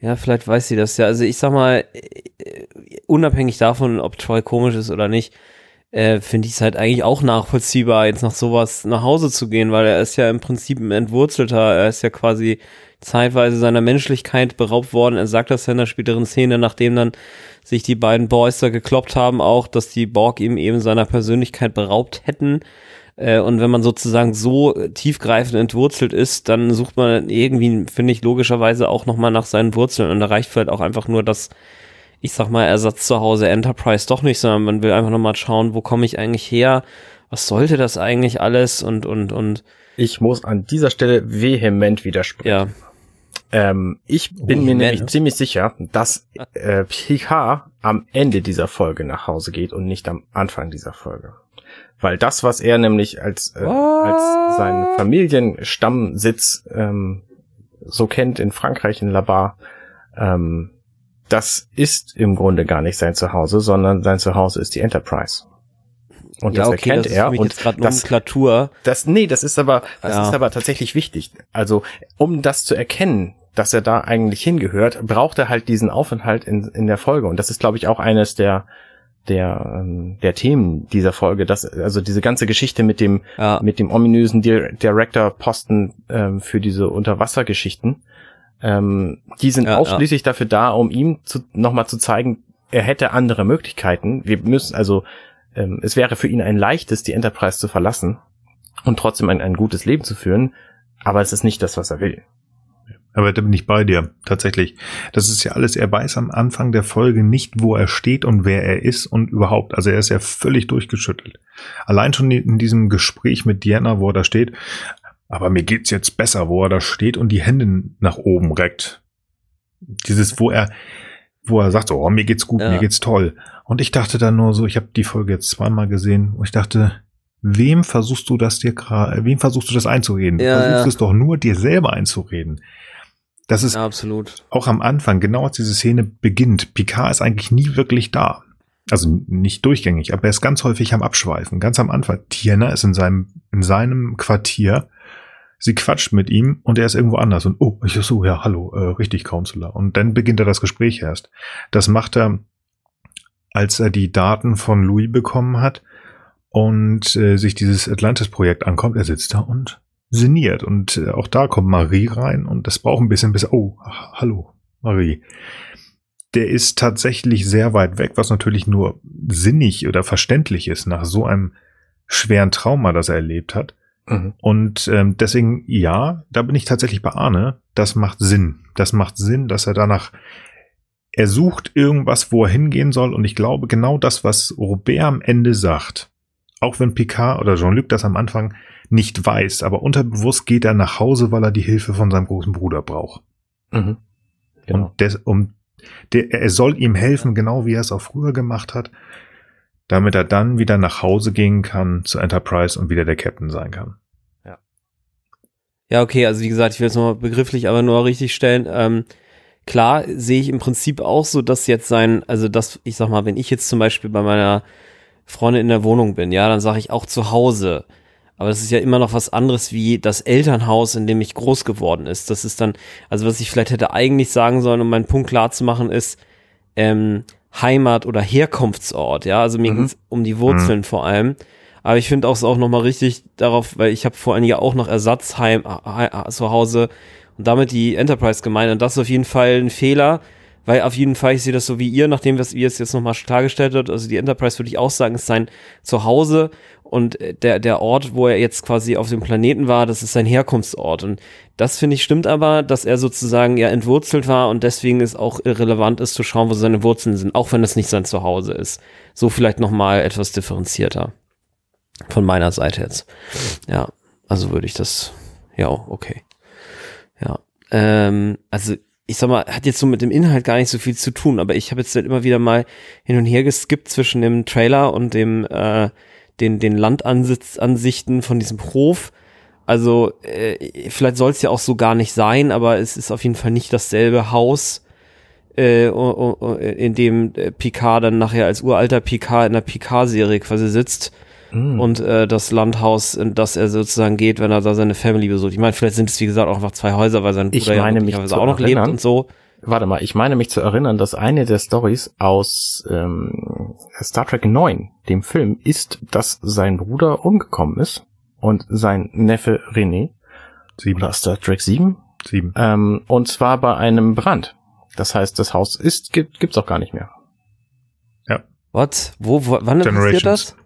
ja, vielleicht weiß sie das ja. Also ich sag mal, äh, unabhängig davon, ob Troy komisch ist oder nicht, äh, finde ich es halt eigentlich auch nachvollziehbar, jetzt nach sowas nach Hause zu gehen, weil er ist ja im Prinzip ein Entwurzelter. Er ist ja quasi zeitweise seiner Menschlichkeit beraubt worden. Er sagt das ja in der späteren Szene, nachdem dann sich die beiden Boys da gekloppt haben, auch, dass die Borg ihm eben seiner Persönlichkeit beraubt hätten. Äh, und wenn man sozusagen so tiefgreifend entwurzelt ist, dann sucht man irgendwie, finde ich, logischerweise auch nochmal nach seinen Wurzeln. Und da reicht vielleicht auch einfach nur das, ich sag mal, Ersatz zu Hause Enterprise doch nicht, sondern man will einfach nochmal schauen, wo komme ich eigentlich her? Was sollte das eigentlich alles? Und, und, und. Ich muss an dieser Stelle vehement widersprechen. Ja. Ähm, ich bin oh, mir nämlich ziemlich sicher, dass äh, Picard am Ende dieser Folge nach Hause geht und nicht am Anfang dieser Folge. Weil das, was er nämlich als, äh, als seinen Familienstammsitz ähm, so kennt in Frankreich, in Labar, ähm, das ist im Grunde gar nicht sein Zuhause, sondern sein Zuhause ist die Enterprise. Und ja, das okay, erkennt das er. und das, Nomenklatur. das, nee, das ist aber, das ja. ist aber tatsächlich wichtig. Also, um das zu erkennen, dass er da eigentlich hingehört, braucht er halt diesen Aufenthalt in, in der Folge. Und das ist, glaube ich, auch eines der, der ähm, der Themen dieser Folge, dass also diese ganze Geschichte mit dem ja. mit dem ominösen Director Posten ähm, für diese Unterwassergeschichten, ähm, die sind ja, ausschließlich ja. dafür da, um ihm zu, nochmal zu zeigen, er hätte andere Möglichkeiten. Wir müssen also ähm, es wäre für ihn ein leichtes, die Enterprise zu verlassen und trotzdem ein, ein gutes Leben zu führen, aber es ist nicht das, was er will. Aber da bin ich bei dir, tatsächlich. Das ist ja alles, er weiß am Anfang der Folge nicht, wo er steht und wer er ist und überhaupt. Also er ist ja völlig durchgeschüttelt. Allein schon in diesem Gespräch mit Diana, wo er da steht, aber mir geht's jetzt besser, wo er da steht und die Hände nach oben reckt. Dieses, wo er, wo er sagt, oh, mir geht's gut, ja. mir geht's toll. Und ich dachte dann nur so, ich habe die Folge jetzt zweimal gesehen und ich dachte, wem versuchst du das dir gerade, wem versuchst du das einzureden? Ja, du versuchst ja. es doch nur dir selber einzureden. Das ist ja, absolut. auch am Anfang, genau als diese Szene beginnt. Picard ist eigentlich nie wirklich da. Also nicht durchgängig, aber er ist ganz häufig am Abschweifen. Ganz am Anfang. Tierna ist in seinem, in seinem Quartier. Sie quatscht mit ihm und er ist irgendwo anders und oh, ich so, ja, hallo, äh, richtig, Counselor. Und dann beginnt er das Gespräch erst. Das macht er, als er die Daten von Louis bekommen hat und äh, sich dieses Atlantis-Projekt ankommt. Er sitzt da und sinniert und äh, auch da kommt Marie rein und das braucht ein bisschen bis, oh, hallo, Marie. Der ist tatsächlich sehr weit weg, was natürlich nur sinnig oder verständlich ist nach so einem schweren Trauma, das er erlebt hat. Mhm. Und ähm, deswegen, ja, da bin ich tatsächlich bei Arne. Das macht Sinn. Das macht Sinn, dass er danach, er sucht irgendwas, wo er hingehen soll. Und ich glaube, genau das, was Robert am Ende sagt, auch wenn Picard oder Jean-Luc das am Anfang nicht weiß, aber unterbewusst geht er nach Hause, weil er die Hilfe von seinem großen Bruder braucht. Mhm. Genau. Und des, um, der, er soll ihm helfen, genau wie er es auch früher gemacht hat damit er dann wieder nach Hause gehen kann zu Enterprise und wieder der Captain sein kann. Ja. Ja, okay, also wie gesagt, ich will es nochmal begrifflich aber nur richtig stellen. Ähm, klar sehe ich im Prinzip auch so, dass jetzt sein, also dass, ich sag mal, wenn ich jetzt zum Beispiel bei meiner Freundin in der Wohnung bin, ja, dann sage ich auch zu Hause. Aber das ist ja immer noch was anderes wie das Elternhaus, in dem ich groß geworden ist. Das ist dann, also was ich vielleicht hätte eigentlich sagen sollen, um meinen Punkt klar zu machen, ist, ähm, Heimat oder Herkunftsort, ja, also mir mhm. geht's um die Wurzeln mhm. vor allem. Aber ich finde auch auch nochmal richtig darauf, weil ich habe vor allem ja auch noch Ersatzheim äh, zu Hause und damit die Enterprise gemeint und das ist auf jeden Fall ein Fehler, weil auf jeden Fall, ich sehe das so wie ihr, nachdem was ihr es jetzt nochmal klargestellt habt, also die Enterprise würde ich auch sagen, ist sein Zuhause und der, der Ort, wo er jetzt quasi auf dem Planeten war, das ist sein Herkunftsort. Und das finde ich stimmt aber, dass er sozusagen ja entwurzelt war und deswegen ist auch irrelevant ist zu schauen, wo seine Wurzeln sind, auch wenn es nicht sein Zuhause ist. So vielleicht nochmal etwas differenzierter. Von meiner Seite jetzt. Ja, also würde ich das, ja, okay. Ja, ähm, also ich sag mal, hat jetzt so mit dem Inhalt gar nicht so viel zu tun, aber ich habe jetzt halt immer wieder mal hin und her geskippt zwischen dem Trailer und dem, äh, den, den Landansichten von diesem Hof. Also, äh, vielleicht soll es ja auch so gar nicht sein, aber es ist auf jeden Fall nicht dasselbe Haus, äh, in dem äh, Picard dann nachher als uralter Picard in der Picard-Serie quasi sitzt mm. und äh, das Landhaus, in das er sozusagen geht, wenn er da seine Family besucht. Ich meine, vielleicht sind es wie gesagt auch einfach zwei Häuser, weil sein Bruder ja mich auch noch erinnern, lebt und so. Warte mal, ich meine mich zu erinnern, dass eine der Stories aus ähm, Star Trek 9, dem Film, ist, dass sein Bruder umgekommen ist und sein Neffe René. Sieben. Oder Star Trek 7? Sieben. Ähm, und zwar bei einem Brand. Das heißt, das Haus ist, gibt, gibt's auch gar nicht mehr. Ja. What? Wo, wo wann passiert das?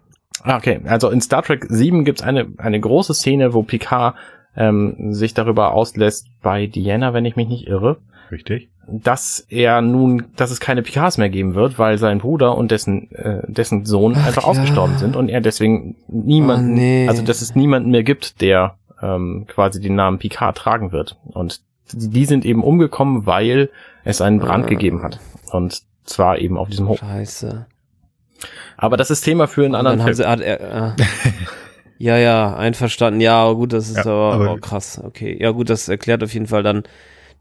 Ah, okay. Also in Star Trek 7 gibt's eine, eine große Szene, wo Picard ähm, sich darüber auslässt bei Diana, wenn ich mich nicht irre. Richtig. Dass er nun, dass es keine Picards mehr geben wird, weil sein Bruder und dessen, äh, dessen Sohn Ach, einfach ja. ausgestorben sind und er deswegen niemanden, oh, nee. also dass es niemanden mehr gibt, der ähm, quasi den Namen Picard tragen wird. Und die sind eben umgekommen, weil es einen Brand ah. gegeben hat. Und zwar eben auf diesem Hof. Scheiße. Aber das ist Thema für einen und anderen Film. Sie, hat er, äh, ja, ja, einverstanden. Ja, gut, das ist ja, aber, aber oh, krass. Okay, ja gut, das erklärt auf jeden Fall dann,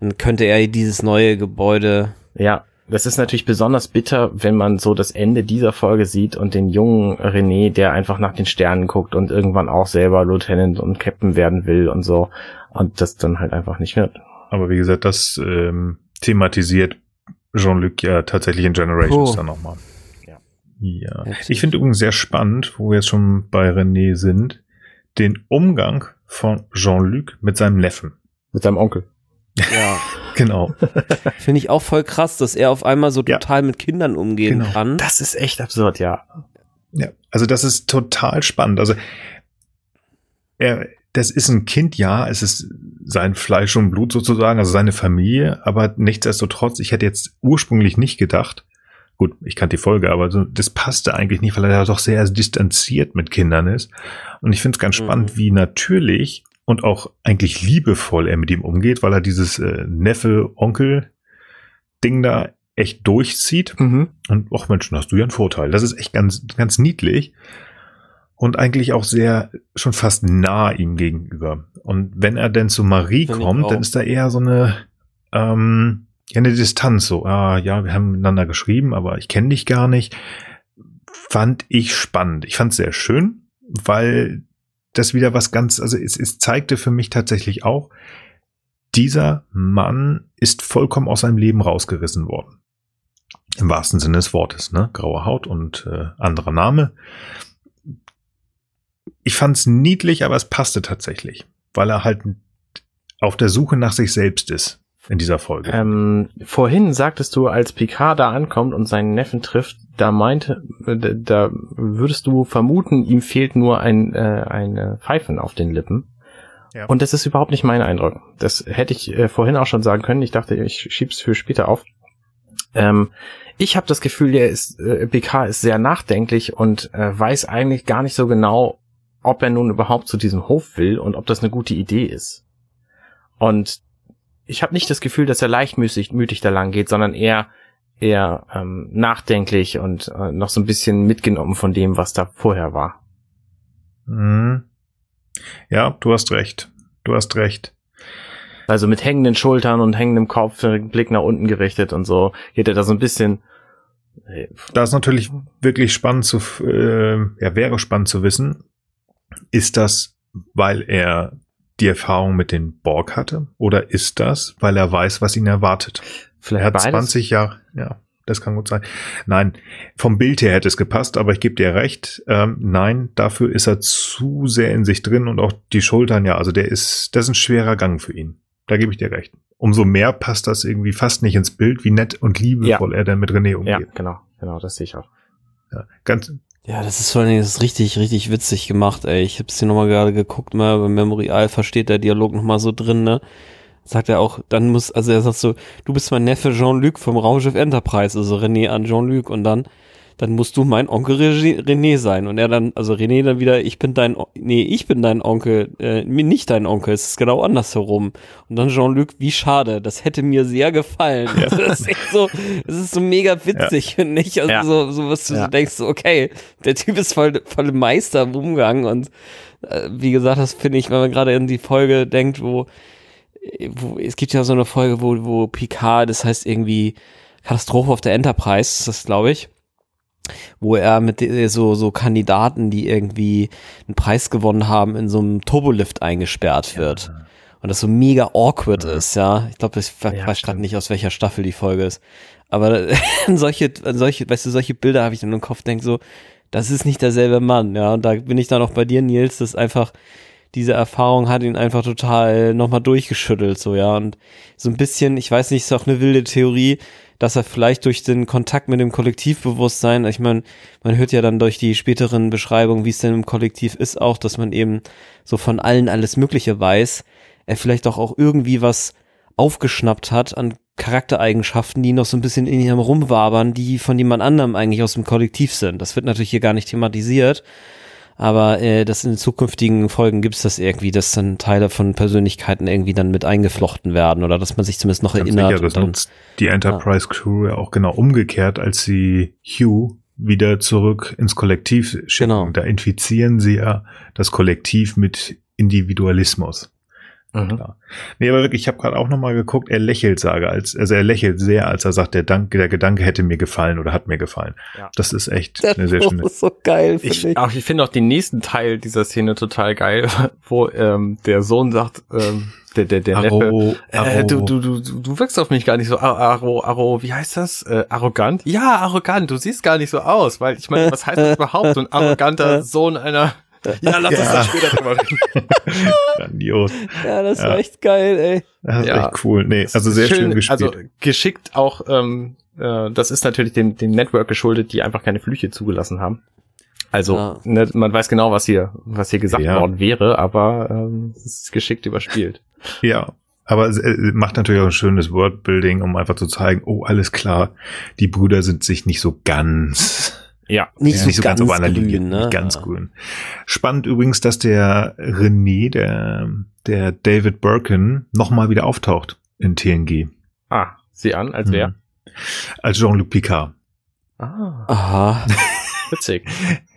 dann könnte er dieses neue Gebäude. Ja, das ist natürlich besonders bitter, wenn man so das Ende dieser Folge sieht und den jungen René, der einfach nach den Sternen guckt und irgendwann auch selber Lieutenant und Captain werden will und so und das dann halt einfach nicht wird. Aber wie gesagt, das ähm, thematisiert Jean-Luc ja tatsächlich in Generations oh. dann nochmal. Ja. Ich finde übrigens sehr spannend, wo wir jetzt schon bei René sind, den Umgang von Jean-Luc mit seinem Neffen. Mit seinem Onkel. Ja. *laughs* genau. *laughs* Finde ich auch voll krass, dass er auf einmal so total ja. mit Kindern umgehen genau. kann. Das ist echt absurd, ja. Ja, also das ist total spannend. Also er, das ist ein Kind, ja, es ist sein Fleisch und Blut sozusagen, also seine Familie, aber nichtsdestotrotz, ich hätte jetzt ursprünglich nicht gedacht, Gut, ich kannte die Folge, aber so, das passte eigentlich nicht, weil er ja doch sehr distanziert mit Kindern ist. Und ich finde es ganz mhm. spannend, wie natürlich und auch eigentlich liebevoll er mit ihm umgeht, weil er dieses äh, Neffe-Onkel-Ding da echt durchzieht. Mhm. Und ach Mensch, hast du ja einen Vorteil. Das ist echt ganz, ganz niedlich. Und eigentlich auch sehr, schon fast nah ihm gegenüber. Und wenn er denn zu Marie Find kommt, dann ist da eher so eine, ähm, ja, eine Distanz, so, ah, ja, wir haben miteinander geschrieben, aber ich kenne dich gar nicht. Fand ich spannend. Ich fand es sehr schön, weil das wieder was ganz, also es, es zeigte für mich tatsächlich auch, dieser Mann ist vollkommen aus seinem Leben rausgerissen worden. Im wahrsten Sinne des Wortes, ne? Graue Haut und äh, anderer Name. Ich fand's niedlich, aber es passte tatsächlich, weil er halt auf der Suche nach sich selbst ist in dieser Folge. Ähm, vorhin sagtest du, als Picard da ankommt und seinen Neffen trifft, da meinte, äh, da würdest du vermuten, ihm fehlt nur ein, äh, ein Pfeifen auf den Lippen. Ja. Und das ist überhaupt nicht mein Eindruck. Das hätte ich äh, vorhin auch schon sagen können. Ich dachte, ich schieb's für später auf. Ähm, ich habe das Gefühl, der ist, äh, PK ist sehr nachdenklich und äh, weiß eigentlich gar nicht so genau, ob er nun überhaupt zu diesem Hof will und ob das eine gute Idee ist. Und ich habe nicht das Gefühl, dass er leichtmütig mütig da lang geht, sondern eher eher ähm, nachdenklich und äh, noch so ein bisschen mitgenommen von dem, was da vorher war. Mhm. Ja, du hast recht. Du hast recht. Also mit hängenden Schultern und hängendem Kopf, Blick nach unten gerichtet und so, geht er da so ein bisschen. Äh, da ist natürlich wirklich spannend zu, äh, ja, wäre spannend zu wissen, ist das, weil er die Erfahrung mit den Borg hatte? Oder ist das, weil er weiß, was ihn erwartet? Vielleicht er hat beides? 20 Jahre, ja, das kann gut sein. Nein, vom Bild her hätte es gepasst, aber ich gebe dir recht. Ähm, nein, dafür ist er zu sehr in sich drin und auch die Schultern, ja, also der ist, das ist ein schwerer Gang für ihn. Da gebe ich dir recht. Umso mehr passt das irgendwie fast nicht ins Bild, wie nett und liebevoll ja. er dann mit René umgeht. Ja, genau, genau, das sehe ich auch. Ja, ganz, ja, das ist vor allen Dingen richtig, richtig witzig gemacht, ey. Ich hab's hier nochmal gerade geguckt, mal bei Memory Alpha steht der Dialog nochmal so drin, ne? Sagt er auch, dann muss, also er sagt so, du bist mein Neffe Jean-Luc vom Raumschiff Enterprise, also René an Jean-Luc und dann dann musst du mein Onkel René sein. Und er dann, also René dann wieder, ich bin dein, nee, ich bin dein Onkel, äh, nicht dein Onkel, es ist genau andersherum. Und dann Jean-Luc, wie schade, das hätte mir sehr gefallen. Ja. *laughs* Das ist echt so, das ist so mega witzig, ja. finde ich. Also ja. so, so was du ja. so denkst, okay, der Typ ist voll, voll Meister im Umgang und äh, wie gesagt, das finde ich, wenn man gerade in die Folge denkt, wo, wo, es gibt ja so eine Folge, wo, wo Picard, das heißt irgendwie Katastrophe auf der Enterprise, das glaube ich wo er mit so, so Kandidaten, die irgendwie einen Preis gewonnen haben, in so einem Turbolift eingesperrt wird. Ja. Und das so mega awkward ja. ist, ja. Ich glaube, ich ja, weiß gerade nicht, aus welcher Staffel die Folge ist. Aber *laughs* solche, solche, weißt du, solche Bilder habe ich in im Kopf, denk so, das ist nicht derselbe Mann, ja. Und da bin ich dann auch bei dir, Nils, das ist einfach, diese Erfahrung hat ihn einfach total nochmal durchgeschüttelt, so, ja. Und so ein bisschen, ich weiß nicht, ist auch eine wilde Theorie, dass er vielleicht durch den Kontakt mit dem Kollektivbewusstsein, ich meine, man hört ja dann durch die späteren Beschreibungen, wie es denn im Kollektiv ist, auch, dass man eben so von allen alles Mögliche weiß, er vielleicht auch, auch irgendwie was aufgeschnappt hat an Charaktereigenschaften, die noch so ein bisschen in ihm rumwabern, die von jemand anderem eigentlich aus dem Kollektiv sind. Das wird natürlich hier gar nicht thematisiert, aber äh, das in zukünftigen Folgen gibt es das irgendwie, dass dann Teile von Persönlichkeiten irgendwie dann mit eingeflochten werden oder dass man sich zumindest noch Ganz erinnert. Sicher, das dann, nutzt die Enterprise ja. Crew ja auch genau umgekehrt, als sie Hugh wieder zurück ins Kollektiv schicken. Genau. Da infizieren sie ja das Kollektiv mit Individualismus. Mhm. Klar. Nee, aber wirklich, ich habe gerade auch noch mal geguckt, er lächelt, sage, als, also er lächelt sehr, als er sagt, der, Dank, der Gedanke hätte mir gefallen oder hat mir gefallen. Ja. Das ist echt das eine sehr schöne. Das ist so geil, ich. ich. Auch, ich finde auch den nächsten Teil dieser Szene total geil, *laughs* wo ähm, der Sohn sagt, ähm, der, der, der Arro, Neffe, äh, du, du, du, du wirkst auf mich gar nicht so, Aro, Aro, wie heißt das? Äh, arrogant? Ja, arrogant, du siehst gar nicht so aus, weil ich meine, was heißt das *laughs* überhaupt? So ein arroganter Sohn einer ja, lass ja. uns da später drüber reden. *laughs* Grandios. Ja, das ja. war echt geil, ey. Das ist ja. echt cool. Nee, also sehr schön, schön gespielt. Also geschickt auch, ähm, äh, das ist natürlich dem, dem Network geschuldet, die einfach keine Flüche zugelassen haben. Also, ja. ne, man weiß genau, was hier, was hier gesagt ja. worden wäre, aber ähm, es ist geschickt überspielt. Ja, aber es äh, macht natürlich auch ein schönes Wordbuilding, um einfach zu zeigen, oh, alles klar, die Brüder sind sich nicht so ganz ja, nicht, ja, so, nicht so ganz, ganz grün, Linie, ne? Nicht ganz ja. grün. Spannend übrigens, dass der René, der, der David Birkin, nochmal wieder auftaucht in TNG. Ah, sieh an, als wer? Mhm. Als Jean-Luc Picard. Ah. Aha. *laughs* Witzig.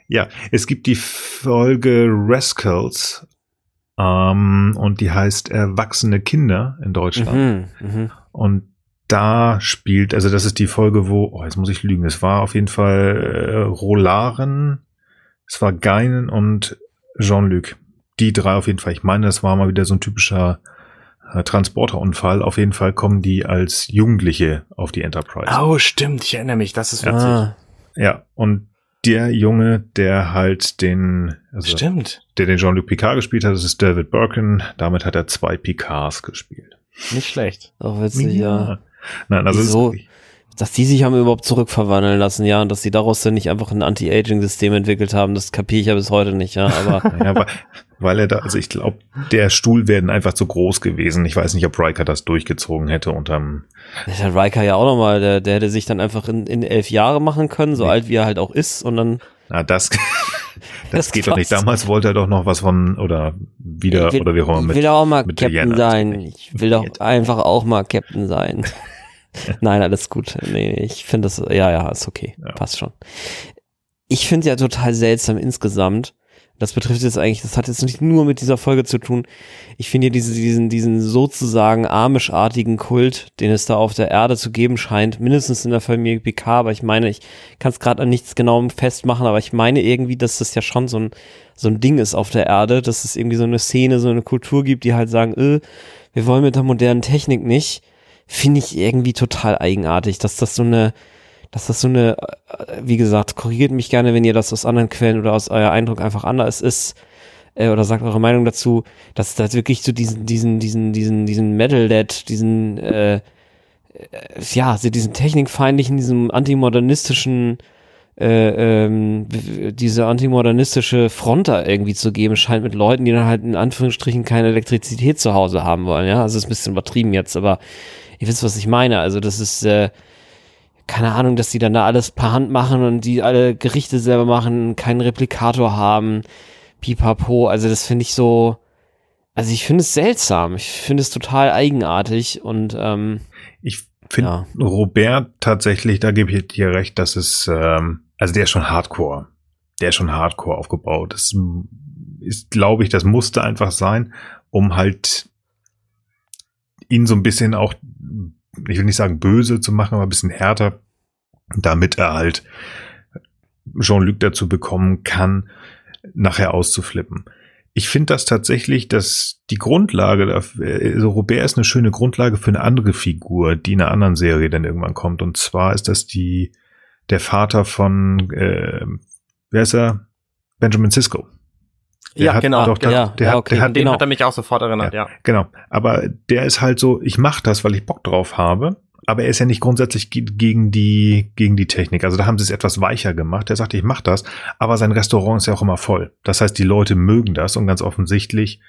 ja, es gibt die Folge Rascals ähm, und die heißt Erwachsene Kinder in Deutschland. Mhm, mh. Und da spielt, also das ist die Folge, wo, oh, jetzt muss ich lügen, es war auf jeden Fall äh, Rolaren, es war Geinen und Jean-Luc, die drei auf jeden Fall. Ich meine, das war mal wieder so ein typischer äh, Transporterunfall. Auf jeden Fall kommen die als Jugendliche auf die Enterprise. Oh, stimmt, ich erinnere mich, das ist witzig. Ah, Ja, und der Junge, der halt den, also Stimmt, der den Jean-Luc Picard gespielt hat, das ist David Birkin. Damit hat er zwei Picards gespielt. nicht schlecht. auch witzig, ja. Nein, also es Wieso? Dass die sich haben überhaupt zurückverwandeln lassen, ja, und dass sie daraus dann nicht einfach ein Anti-Aging-System entwickelt haben, das kapiere ich ja bis heute nicht, ja, aber *laughs* ja, weil, weil er da, also ich glaube, der Stuhl wäre einfach zu groß gewesen. Ich weiß nicht, ob Riker das durchgezogen hätte unterm, hat Riker ja auch nochmal, der, der hätte sich dann einfach in, in elf Jahre machen können, so Nee. alt wie er halt auch ist, und dann na, das, das, Das geht doch nicht. Damals wollte er doch noch was von, oder wieder, will, oder wie auch immer ich will auch mal Captain Diana. sein. Ich will doch einfach auch mal Captain sein. *laughs* Nein, alles gut. Nee, ich finde das, ja, ja, ist okay. Ja. Passt schon. Ich finde ja total seltsam insgesamt. Das betrifft jetzt eigentlich, das hat jetzt nicht nur mit dieser Folge zu tun. Ich finde ja diese, diesen, diesen sozusagen amischartigen Kult, den es da auf der Erde zu geben scheint, mindestens in der Familie PK, aber ich meine, ich kann es gerade an nichts genauem festmachen, aber ich meine irgendwie, dass das ja schon so ein, so ein Ding ist auf der Erde, dass es irgendwie so eine Szene, so eine Kultur gibt, die halt sagen, äh, wir wollen mit der modernen Technik nicht, finde ich irgendwie total eigenartig, dass das so eine, dass das so eine, äh, wie gesagt, korrigiert mich gerne, wenn ihr das aus anderen Quellen oder aus euer Eindruck einfach anders ist, äh, oder sagt eure Meinung dazu, dass da wirklich so diesen, diesen, diesen, diesen, diesen Metal Dead, diesen, äh, äh, ja, diesen technikfeindlichen, diesem antimodernistischen, äh, ähm, diese antimodernistische Front da irgendwie zu geben scheint mit Leuten, die dann halt in Anführungsstrichen keine Elektrizität zu Hause haben wollen, ja, also ist ein bisschen übertrieben jetzt, aber ihr wisst, was ich meine, also das ist, äh, keine Ahnung, dass die dann da alles per Hand machen und die alle Gerichte selber machen, keinen Replikator haben, pipapo, also das finde ich so, also ich finde es seltsam, ich finde es total eigenartig und, ähm, Ich finde Ja. Robert tatsächlich, da gebe ich dir recht, dass es, ähm, also der ist schon Hardcore. Der ist schon Hardcore aufgebaut. Das ist, glaube ich, das musste einfach sein, um halt ihn so ein bisschen auch, ich will nicht sagen böse zu machen, aber ein bisschen härter, damit er halt Jean-Luc dazu bekommen kann, nachher auszuflippen. Ich finde das tatsächlich, dass die Grundlage, dafür- also Robert ist eine schöne Grundlage für eine andere Figur, die in einer anderen Serie dann irgendwann kommt. Und zwar ist das die, der Vater von, äh, wer ist er? Benjamin Sisko. Der ja, hat genau. doch da- ja, der ja, hat- okay, der hat- den genau. hat er mich auch sofort erinnert, ja. Genau. Aber der ist halt so, ich mache das, weil ich Bock drauf habe. Aber er ist ja nicht grundsätzlich ge- gegen die, gegen die Technik. Also da haben sie es etwas weicher gemacht. Er sagt, ich mache das. Aber sein Restaurant ist ja auch immer voll. Das heißt, die Leute mögen das und ganz offensichtlich,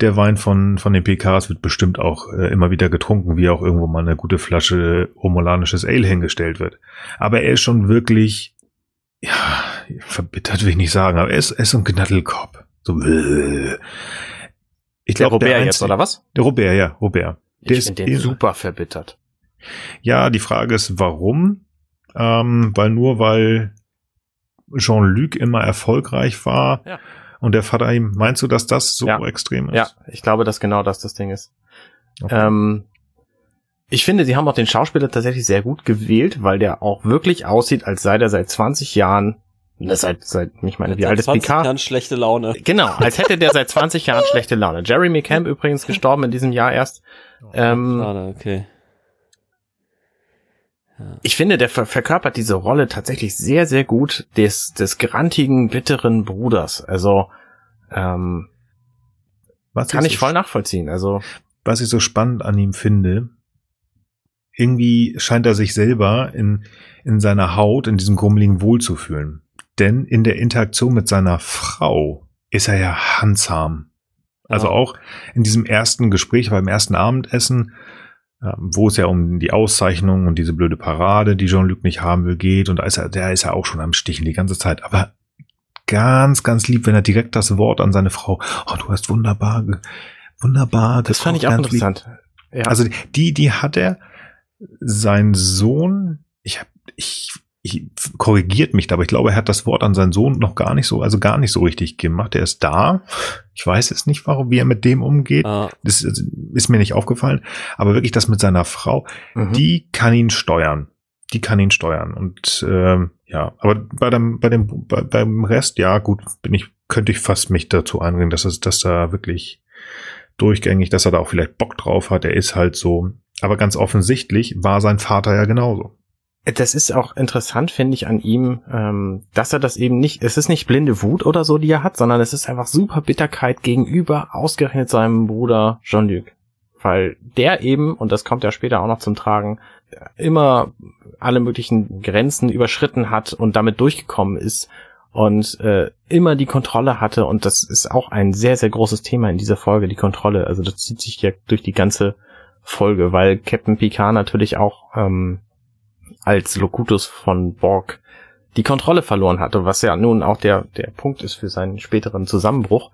der Wein von, von den PKs wird bestimmt auch äh, immer wieder getrunken, wie auch irgendwo mal eine gute Flasche romulanisches Ale hingestellt wird. Aber er ist schon wirklich, ja, verbittert will ich nicht sagen, aber er ist, er ist so ein Gnaddelkopf. So, äh. ich Der glaube, Robert jetzt, einzige- oder was? der Robert, ja, Robert. Der Ich ist den super verbittert. Ja, die Frage ist, warum? Ähm, weil nur weil Jean-Luc immer erfolgreich war Ja. und der Vater ihm, meinst du, dass das so Ja. extrem ist? Ja, ich glaube, dass genau das das Ding ist. Okay. Ähm, ich finde, sie haben auch den Schauspieler tatsächlich sehr gut gewählt, weil der auch wirklich aussieht, als sei der seit 20 Jahren, ne, seit, seit, ich meine, wie alt ist 20 Picard? Jahren schlechte Laune. Genau, als hätte der seit 20 Jahren *laughs* schlechte Laune. Jeremy Camp übrigens gestorben in diesem Jahr erst. Ähm, Schade, okay. Ich finde, der ver verkörpert diese Rolle tatsächlich sehr, sehr gut des, des grantigen, bitteren Bruders. Also, ähm, was kann ich so voll nachvollziehen. Also, was ich so spannend an ihm finde, irgendwie scheint er sich selber in, in seiner Haut, in diesem Grummeligen wohlzufühlen. Denn in der Interaktion mit seiner Frau ist er ja handsam. Also Ja. auch in diesem ersten Gespräch beim ersten Abendessen, wo es ja um die Auszeichnung und diese blöde Parade, die Jean-Luc nicht haben will, geht. Und da ist er, der ist ja auch schon am Stichen die ganze Zeit. Aber ganz, ganz lieb, wenn er direkt das Wort an seine Frau, oh, du hast wunderbar, wunderbar. das fand ich auch ganz lieb." interessant. Ja. Also die, die hat er, sein Sohn, ich hab, ich, ich korrigiert mich da, aber ich glaube, er hat das Wort an seinen Sohn noch gar nicht so, also gar nicht so richtig gemacht. Er ist da. Ich weiß jetzt nicht, warum, wie er mit dem umgeht. Ah, Das ist, ist mir nicht aufgefallen. Aber wirklich das mit seiner Frau, Mhm. die kann ihn steuern. Die kann ihn steuern. Und ähm, ja, aber bei dem, bei dem, bei, beim Rest, ja, gut, bin ich könnte ich fast mich dazu anbringen, dass es, dass da wirklich durchgängig, dass er da auch vielleicht Bock drauf hat. Er ist halt so. Aber ganz offensichtlich war sein Vater ja genauso. Das ist auch interessant, finde ich, an ihm, ähm, dass er das eben nicht, es ist nicht blinde Wut oder so, die er hat, sondern es ist einfach super Bitterkeit gegenüber ausgerechnet seinem Bruder Jean-Luc. Weil der eben, und das kommt ja später auch noch zum Tragen, immer alle möglichen Grenzen überschritten hat und damit durchgekommen ist und äh, immer die Kontrolle hatte und das ist auch ein sehr, sehr großes Thema in dieser Folge, die Kontrolle. Also das zieht sich ja durch die ganze Folge, weil Captain Picard natürlich auch ähm, als Locutus von Borg die Kontrolle verloren hatte, was ja nun auch der, der Punkt ist für seinen späteren Zusammenbruch.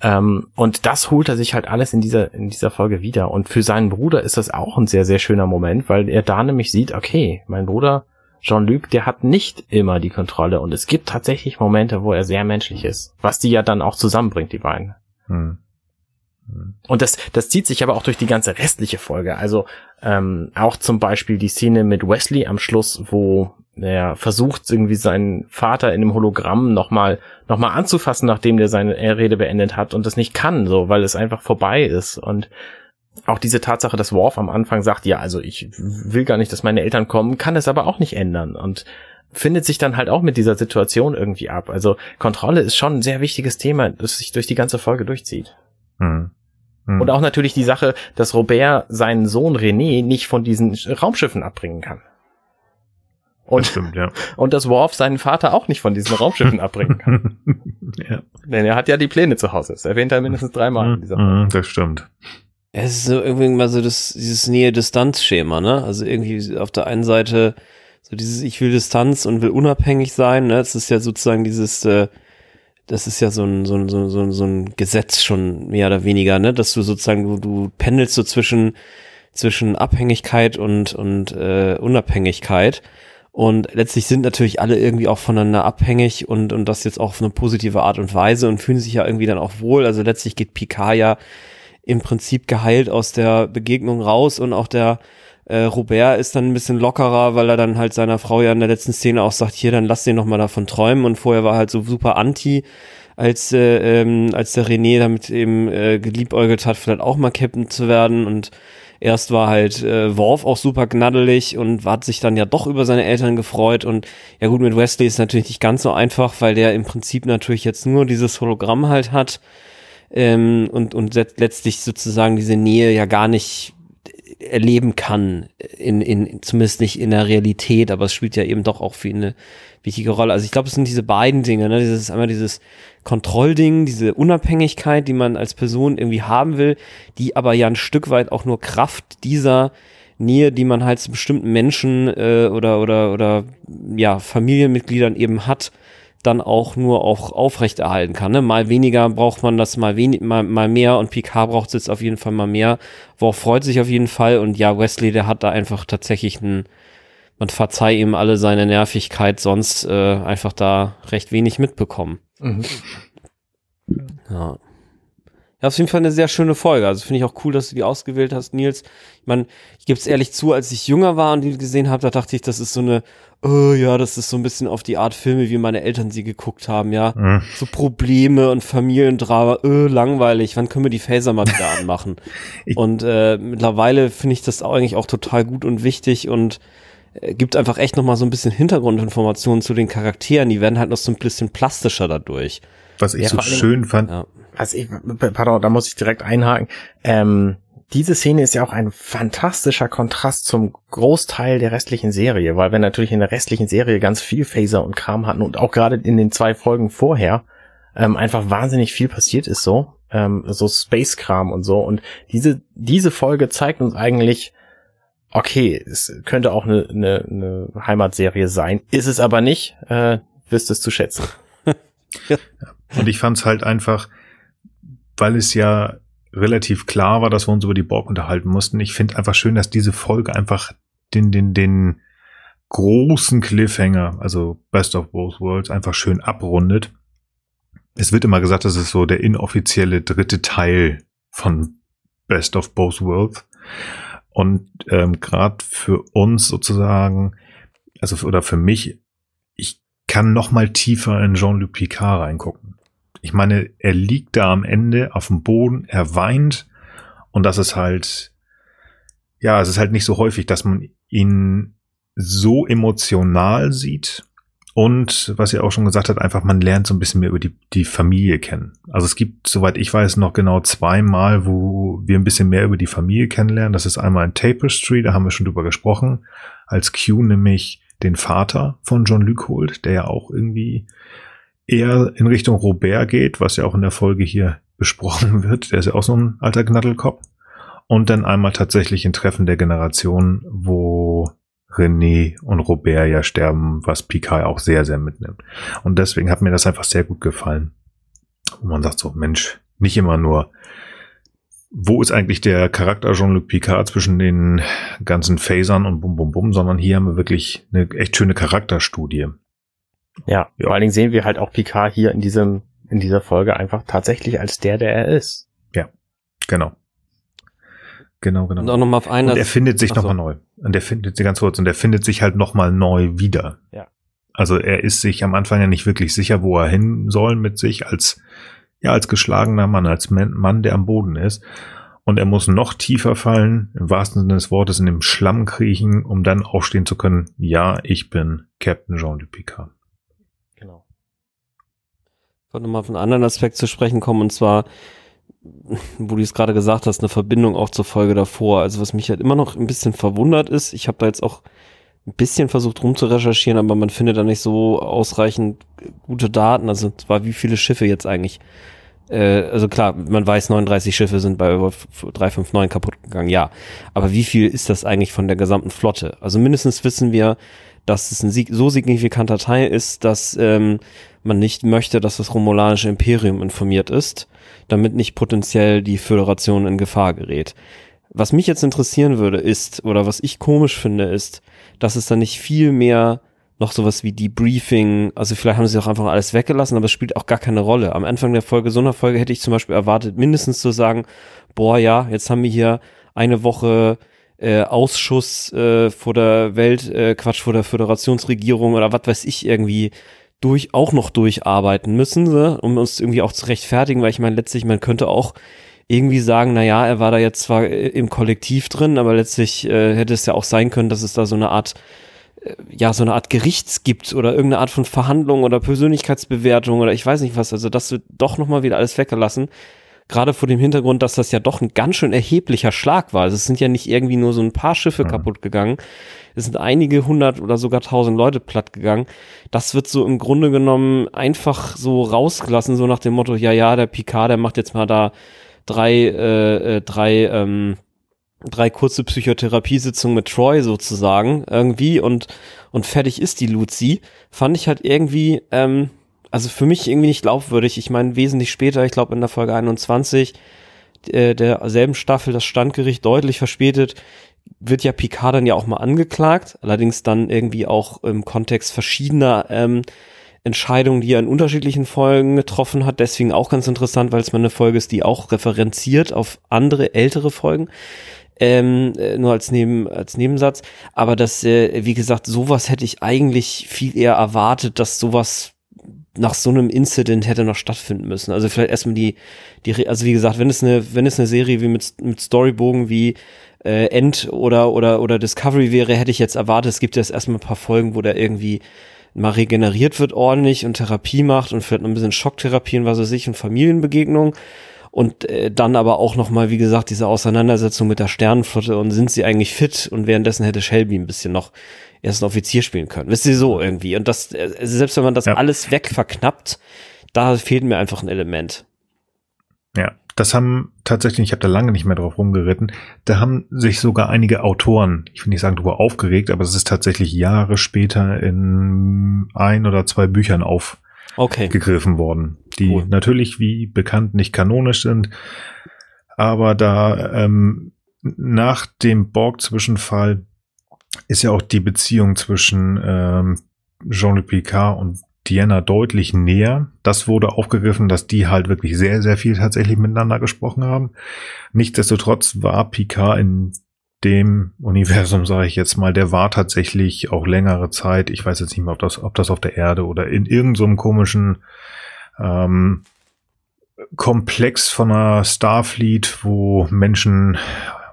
Ähm, und das holt er sich halt alles in dieser, in dieser Folge wieder. Und für seinen Bruder ist das auch ein sehr, sehr schöner Moment, weil er da nämlich sieht, okay, mein Bruder Jean-Luc, der hat nicht immer die Kontrolle und es gibt tatsächlich Momente, wo er sehr menschlich ist, was die ja dann auch zusammenbringt, die beiden. Hm. Und das, das zieht sich aber auch durch die ganze restliche Folge. Also ähm, auch zum Beispiel die Szene mit Wesley am Schluss, wo er versucht, irgendwie seinen Vater in einem Hologramm nochmal noch mal anzufassen, nachdem der seine Rede beendet hat und das nicht kann, so, weil es einfach vorbei ist. Und auch diese Tatsache, dass Worf am Anfang sagt, ja, also ich will gar nicht, dass meine Eltern kommen, kann es aber auch nicht ändern und findet sich dann halt auch mit dieser Situation irgendwie ab. Also Kontrolle ist schon ein sehr wichtiges Thema, das sich durch die ganze Folge durchzieht. Hm. Hm. Und auch natürlich die Sache, dass Robert seinen Sohn René nicht von diesen Raumschiffen abbringen kann. Und, das stimmt, ja. *laughs* und dass Worf seinen Vater auch nicht von diesen Raumschiffen *laughs* abbringen kann. *laughs* ja. Denn er hat ja die Pläne zu Hause. Das erwähnt er mindestens dreimal in dieser hm, Folge. Das stimmt. Es ist so irgendwie mal so das, dieses Nähe-Distanz-Schema, ne? Also irgendwie auf der einen Seite so dieses, ich will Distanz und will unabhängig sein, ne? Das ist ja sozusagen dieses, äh, das ist ja so ein, so ein, so ein, so ein Gesetz schon mehr oder weniger, ne? Dass du sozusagen, du, du pendelst so zwischen, zwischen Abhängigkeit und, und äh, Unabhängigkeit. Und letztlich sind natürlich alle irgendwie auch voneinander abhängig und, und das jetzt auch auf eine positive Art und Weise und fühlen sich ja irgendwie dann auch wohl. Also letztlich geht Picard ja im Prinzip geheilt aus der Begegnung raus und auch der äh, Robert ist dann ein bisschen lockerer, weil er dann halt seiner Frau ja in der letzten Szene auch sagt, hier, dann lass den noch mal davon träumen. Und vorher war halt so super anti, als, äh, ähm, als der René damit eben äh, geliebäugelt hat, vielleicht auch mal Captain zu werden. Und erst war halt äh, Worf auch super gnaddelig und hat sich dann ja doch über seine Eltern gefreut. Und ja gut, mit Wesley ist natürlich nicht ganz so einfach, weil der im Prinzip natürlich jetzt nur dieses Hologramm halt hat ähm, und, und letztlich sozusagen diese Nähe ja gar nicht erleben kann, in, in, zumindest nicht in der Realität, aber es spielt ja eben doch auch für ihn eine wichtige Rolle. Also ich glaube, es sind diese beiden Dinge, ne? Dieses einmal dieses Kontrollding, diese Unabhängigkeit, die man als Person irgendwie haben will, die aber ja ein Stück weit auch nur Kraft dieser Nähe, die man halt zu bestimmten Menschen äh, oder oder oder ja Familienmitgliedern eben hat, dann auch nur auch aufrechterhalten kann. Ne? Mal weniger braucht man das, mal, wenig, mal, mal mehr und Picard braucht es jetzt auf jeden Fall mal mehr. Worauf freut sich auf jeden Fall und ja, Wesley, der hat da einfach tatsächlich einen, man verzeih ihm alle seine Nervigkeit, sonst äh, einfach da recht wenig mitbekommen. Mhm. Ja. Ja, auf jeden Fall eine sehr schöne Folge. Also finde ich auch cool, dass du die ausgewählt hast, Nils. Ich meine, ich gebe es ehrlich zu, als ich jünger war und die gesehen habe, da dachte ich, das ist so eine, oh ja, das ist so ein bisschen auf die Art Filme, wie meine Eltern sie geguckt haben, ja. Mhm. So Probleme und Familiendrama, oh, langweilig, wann können wir die Phaser mal wieder anmachen? *laughs* und äh, mittlerweile finde ich das auch eigentlich auch total gut und wichtig und äh, gibt einfach echt nochmal so ein bisschen Hintergrundinformationen zu den Charakteren. Die werden halt noch so ein bisschen plastischer dadurch. Was ich ja, so schön fand, ja also ich, pardon, da muss ich direkt einhaken. Ähm, diese Szene ist ja auch ein fantastischer Kontrast zum Großteil der restlichen Serie, weil wir natürlich in der restlichen Serie ganz viel Phaser und Kram hatten und auch gerade in den zwei Folgen vorher ähm, einfach wahnsinnig viel passiert ist so, ähm, so Space-Kram und so. Und diese, diese Folge zeigt uns eigentlich, okay, es könnte auch eine, eine, eine Heimatserie sein, ist es aber nicht, äh, wisst es zu schätzen. *laughs* Und ich fand es halt einfach, weil es ja relativ klar war, dass wir uns über die Borg unterhalten mussten. Ich finde einfach schön, dass diese Folge einfach den, den, den großen Cliffhanger, also Best of Both Worlds, einfach schön abrundet. Es wird immer gesagt, das ist so der inoffizielle dritte Teil von Best of Both Worlds. Und ähm, gerade für uns sozusagen, also oder für mich, ich kann noch mal tiefer in Jean-Luc Picard reingucken Ich meine, er liegt da am Ende auf dem Boden, er weint und das ist halt, ja, es ist halt nicht so häufig, dass man ihn so emotional sieht und was ihr auch schon gesagt hat, einfach man lernt so ein bisschen mehr über die, die Familie kennen. Also es gibt, soweit ich weiß, noch genau zweimal, wo wir ein bisschen mehr über die Familie kennenlernen. Das ist einmal in Tapestry, da haben wir schon drüber gesprochen, als Q nämlich den Vater von John Luke holt, der ja auch irgendwie eher in Richtung Robert geht, was ja auch in der Folge hier besprochen *laughs* wird. Der ist ja auch so ein alter Gnaddelkopf. Und dann einmal tatsächlich ein Treffen der Generation, wo René und Robert ja sterben, was Picard auch sehr, sehr mitnimmt. Und deswegen hat mir das einfach sehr gut gefallen. Und man sagt so, Mensch, nicht immer nur, wo ist eigentlich der Charakter Jean-Luc Picard zwischen den ganzen Phasern und bum bum bum, sondern hier haben wir wirklich eine echt schöne Charakterstudie. Ja, ja, vor allen Dingen sehen wir halt auch Picard hier in diesem, in dieser Folge einfach tatsächlich als der, der er ist. Ja, genau. Genau, genau. Und auch nochmal auf einen. Und er findet sich nochmal neu. Und er findet sich ganz kurz und er findet sich halt nochmal neu wieder. Ja. Also er ist sich am Anfang ja nicht wirklich sicher, wo er hin soll mit sich als, ja, als geschlagener Mann, als Mann, der am Boden ist. Und er muss noch tiefer fallen, im wahrsten Sinne des Wortes, in dem Schlamm kriechen, um dann aufstehen zu können. Ja, ich bin Captain Jean-Luc Picard. Ich wollte nochmal auf einen anderen Aspekt zu sprechen kommen, und zwar, wo du es gerade gesagt hast, eine Verbindung auch zur Folge davor. Also was mich halt immer noch ein bisschen verwundert ist, ich habe da jetzt auch ein bisschen versucht rum zu recherchieren, aber man findet da nicht so ausreichend gute Daten. Also zwar wie viele Schiffe jetzt eigentlich. Äh, also klar, man weiß, 39 Schiffe sind bei 359 kaputt gegangen, ja. Aber wie viel ist das eigentlich von der gesamten Flotte? Also mindestens wissen wir, dass es ein so signifikanter Teil ist, dass ähm, man nicht möchte, dass das romulanische Imperium informiert ist damit nicht potenziell die Föderation in Gefahr gerät. Was mich jetzt interessieren würde, ist, oder was ich komisch finde, ist, dass es da nicht viel mehr noch sowas wie Debriefing, also vielleicht haben sie auch einfach alles weggelassen, aber es spielt auch gar keine Rolle. Am Anfang der Folge, so einer Folge hätte ich zum Beispiel erwartet, mindestens zu sagen, boah, ja, jetzt haben wir hier eine Woche äh, Ausschuss äh, vor der Welt, äh, Quatsch, vor der Föderationsregierung oder was weiß ich irgendwie durch auch noch durcharbeiten müssen, so, um uns irgendwie auch zu rechtfertigen, weil ich meine, letztlich, man könnte auch irgendwie sagen, na ja, er war da jetzt zwar äh, im Kollektiv drin, aber letztlich äh, hätte es ja auch sein können, dass es da so eine Art äh, ja, so eine Art Gerichts gibt oder irgendeine Art von Verhandlung oder Persönlichkeitsbewertung oder ich weiß nicht was. Also das wird doch nochmal wieder alles weggelassen. Gerade vor dem Hintergrund, dass das ja doch ein ganz schön erheblicher Schlag war. Also es sind ja nicht irgendwie nur so ein paar Schiffe mhm. kaputt gegangen, es sind einige hundert oder sogar tausend Leute platt gegangen. Das wird so im Grunde genommen einfach so rausgelassen, so nach dem Motto, ja, ja, der Picard, der macht jetzt mal da drei, äh, äh, drei, ähm, drei kurze Psychotherapiesitzungen mit Troy sozusagen irgendwie und, und fertig ist die Luzi. Fand ich halt irgendwie, ähm, also für mich irgendwie nicht glaubwürdig. Ich meine, wesentlich später, ich glaube in der Folge 21, äh, derselben Staffel das Standgericht deutlich verspätet wird ja Picard dann ja auch mal angeklagt, allerdings dann irgendwie auch im Kontext verschiedener ähm, Entscheidungen, die er in unterschiedlichen Folgen getroffen hat. Deswegen auch ganz interessant, weil es mal eine Folge ist, die auch referenziert auf andere ältere Folgen. Ähm, äh, nur als, Neben, als Nebensatz. Aber das, äh, wie gesagt, sowas hätte ich eigentlich viel eher erwartet, dass sowas nach so einem Incident hätte noch stattfinden müssen. Also vielleicht erstmal die, die, also wie gesagt, wenn es eine, wenn es eine Serie wie mit, mit Storybogen wie äh, End oder, oder, oder Discovery wäre, hätte ich jetzt erwartet, es gibt jetzt erstmal ein paar Folgen, wo der irgendwie mal regeneriert wird ordentlich und Therapie macht und vielleicht noch ein bisschen Schocktherapie und was weiß ich und Familienbegegnung und äh, dann aber auch noch mal wie gesagt diese Auseinandersetzung mit der Sternenflotte und sind sie eigentlich fit und währenddessen hätte Shelby ein bisschen noch ersten Offizier spielen können. Wisst ihr so irgendwie und das äh, selbst wenn man das ja. alles wegverknappt, da fehlt mir einfach ein Element. Ja, das haben tatsächlich, ich habe da lange nicht mehr drauf rumgeritten, da haben sich sogar einige Autoren, ich will nicht sagen darüber aufgeregt, aber es ist tatsächlich Jahre später in ein oder zwei Büchern aufgegriffen okay. worden, die cool. natürlich wie bekannt nicht kanonisch sind, aber da ähm, nach dem Borg-Zwischenfall ist ja auch die Beziehung zwischen ähm, Jean-Luc Picard und Diana deutlich näher. Das wurde aufgegriffen, dass die halt wirklich sehr, sehr viel tatsächlich miteinander gesprochen haben. Nichtsdestotrotz war Picard in dem Universum, sage ich jetzt mal, der war tatsächlich auch längere Zeit, ich weiß jetzt nicht mehr, ob das, ob das auf der Erde oder in irgendeinem so komischen ähm, Komplex von einer Starfleet, wo Menschen